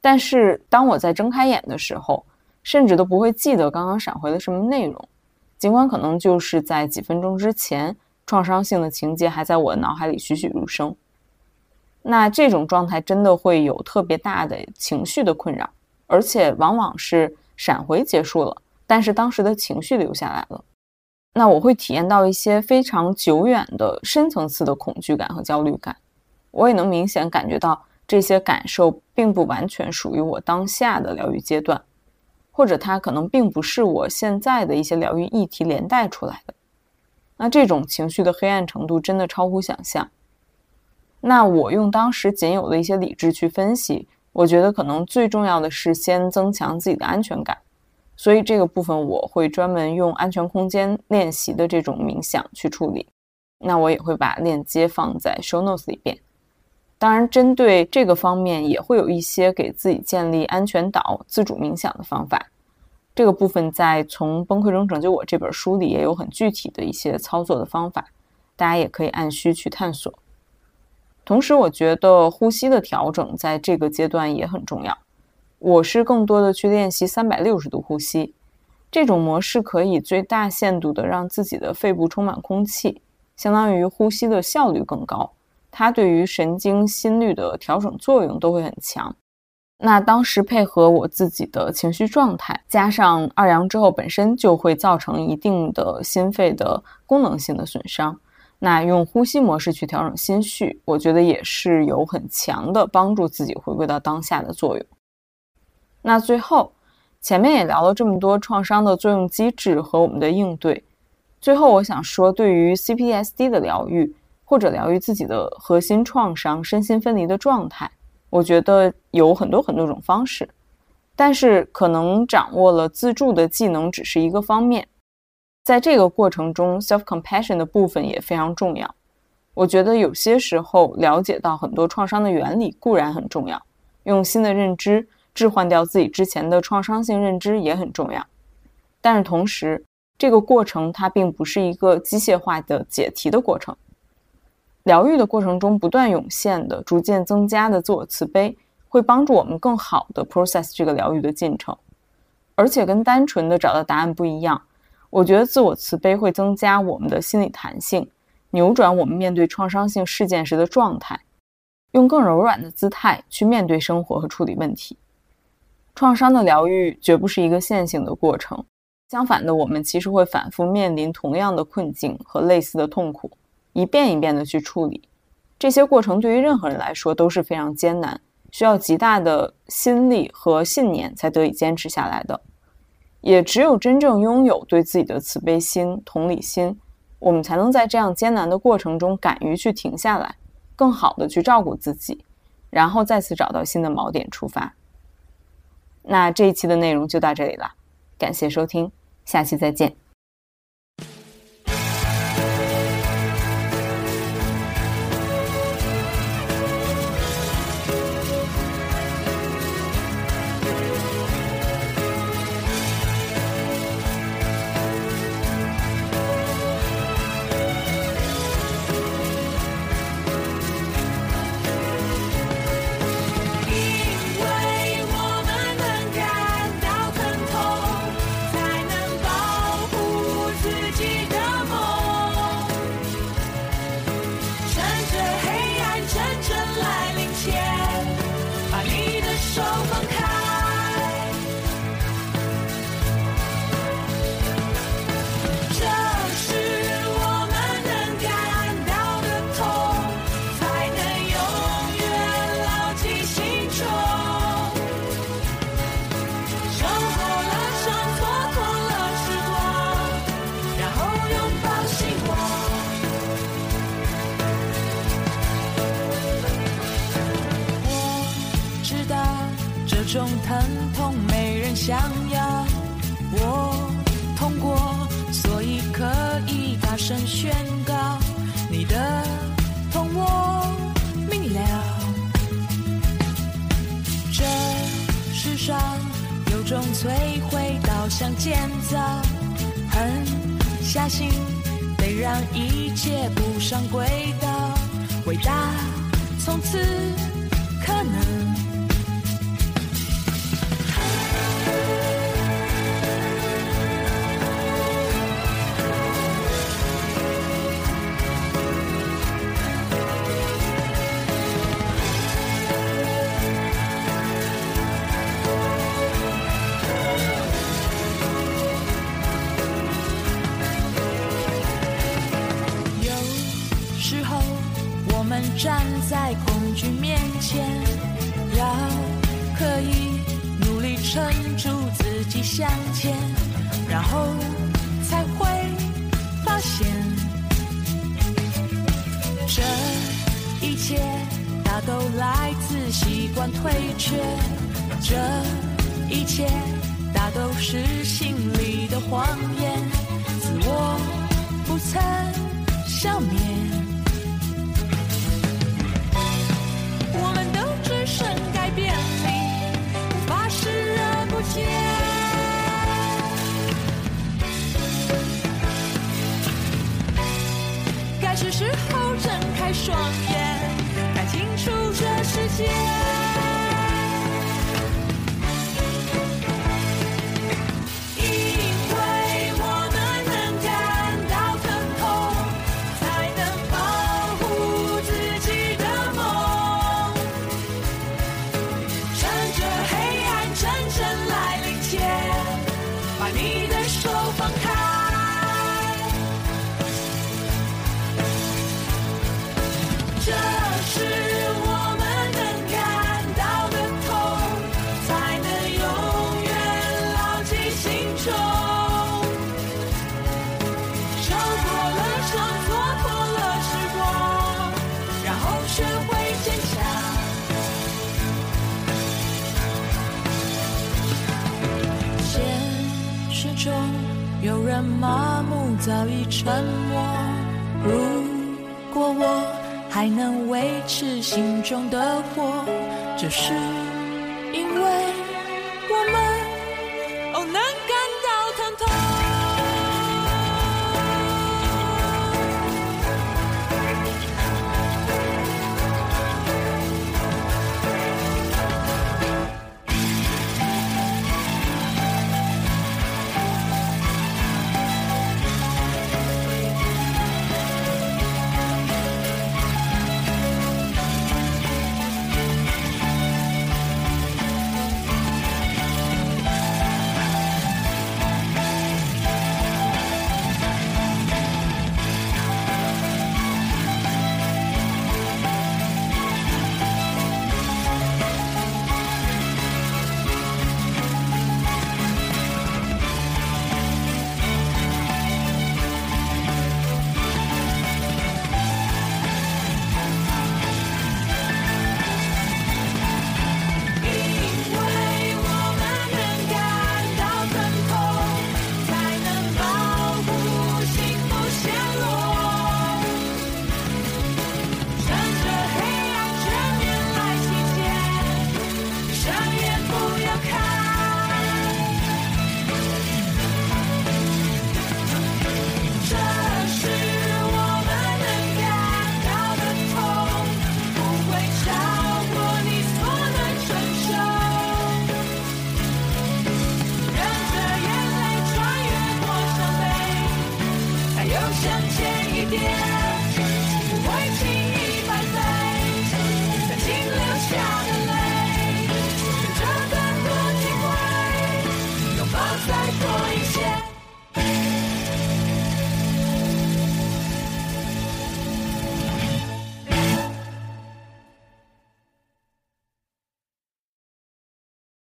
但是当我在睁开眼的时候，甚至都不会记得刚刚闪回了什么内容，尽管可能就是在几分钟之前。创伤性的情节还在我的脑海里栩栩如生，那这种状态真的会有特别大的情绪的困扰，而且往往是闪回结束了，但是当时的情绪留下来了。那我会体验到一些非常久远的深层次的恐惧感和焦虑感，我也能明显感觉到这些感受并不完全属于我当下的疗愈阶段，或者它可能并不是我现在的一些疗愈议题连带出来的。那这种情绪的黑暗程度真的超乎想象。那我用当时仅有的一些理智去分析，我觉得可能最重要的是先增强自己的安全感。所以这个部分我会专门用安全空间练习的这种冥想去处理。那我也会把链接放在 show notes 里边。当然，针对这个方面也会有一些给自己建立安全岛、自主冥想的方法。这个部分在《从崩溃中拯救我》这本书里也有很具体的一些操作的方法，大家也可以按需去探索。同时，我觉得呼吸的调整在这个阶段也很重要。我是更多的去练习三百六十度呼吸，这种模式可以最大限度的让自己的肺部充满空气，相当于呼吸的效率更高，它对于神经心率的调整作用都会很强。那当时配合我自己的情绪状态，加上二阳之后本身就会造成一定的心肺的功能性的损伤，那用呼吸模式去调整心绪，我觉得也是有很强的帮助自己回归到当下的作用。那最后，前面也聊了这么多创伤的作用机制和我们的应对，最后我想说，对于 CPSD 的疗愈或者疗愈自己的核心创伤、身心分离的状态。我觉得有很多很多种方式，但是可能掌握了自助的技能只是一个方面，在这个过程中，self compassion 的部分也非常重要。我觉得有些时候了解到很多创伤的原理固然很重要，用新的认知置换掉自己之前的创伤性认知也很重要，但是同时，这个过程它并不是一个机械化的解题的过程。疗愈的过程中不断涌现的、逐渐增加的自我慈悲，会帮助我们更好的 process 这个疗愈的进程。而且跟单纯的找到答案不一样，我觉得自我慈悲会增加我们的心理弹性，扭转我们面对创伤性事件时的状态，用更柔软的姿态去面对生活和处理问题。创伤的疗愈绝不是一个线性的过程，相反的，我们其实会反复面临同样的困境和类似的痛苦。一遍一遍的去处理，这些过程对于任何人来说都是非常艰难，需要极大的心力和信念才得以坚持下来的。也只有真正拥有对自己的慈悲心、同理心，我们才能在这样艰难的过程中敢于去停下来，更好的去照顾自己，然后再次找到新的锚点出发。那这一期的内容就到这里了，感谢收听，下期再见。想要我通过，所以可以大声宣告你的痛我明了。这世上有种摧毁，倒向建造，狠下心得让一切不上轨道，伟大从此。早已沉默。如果我还能维持心中的火这是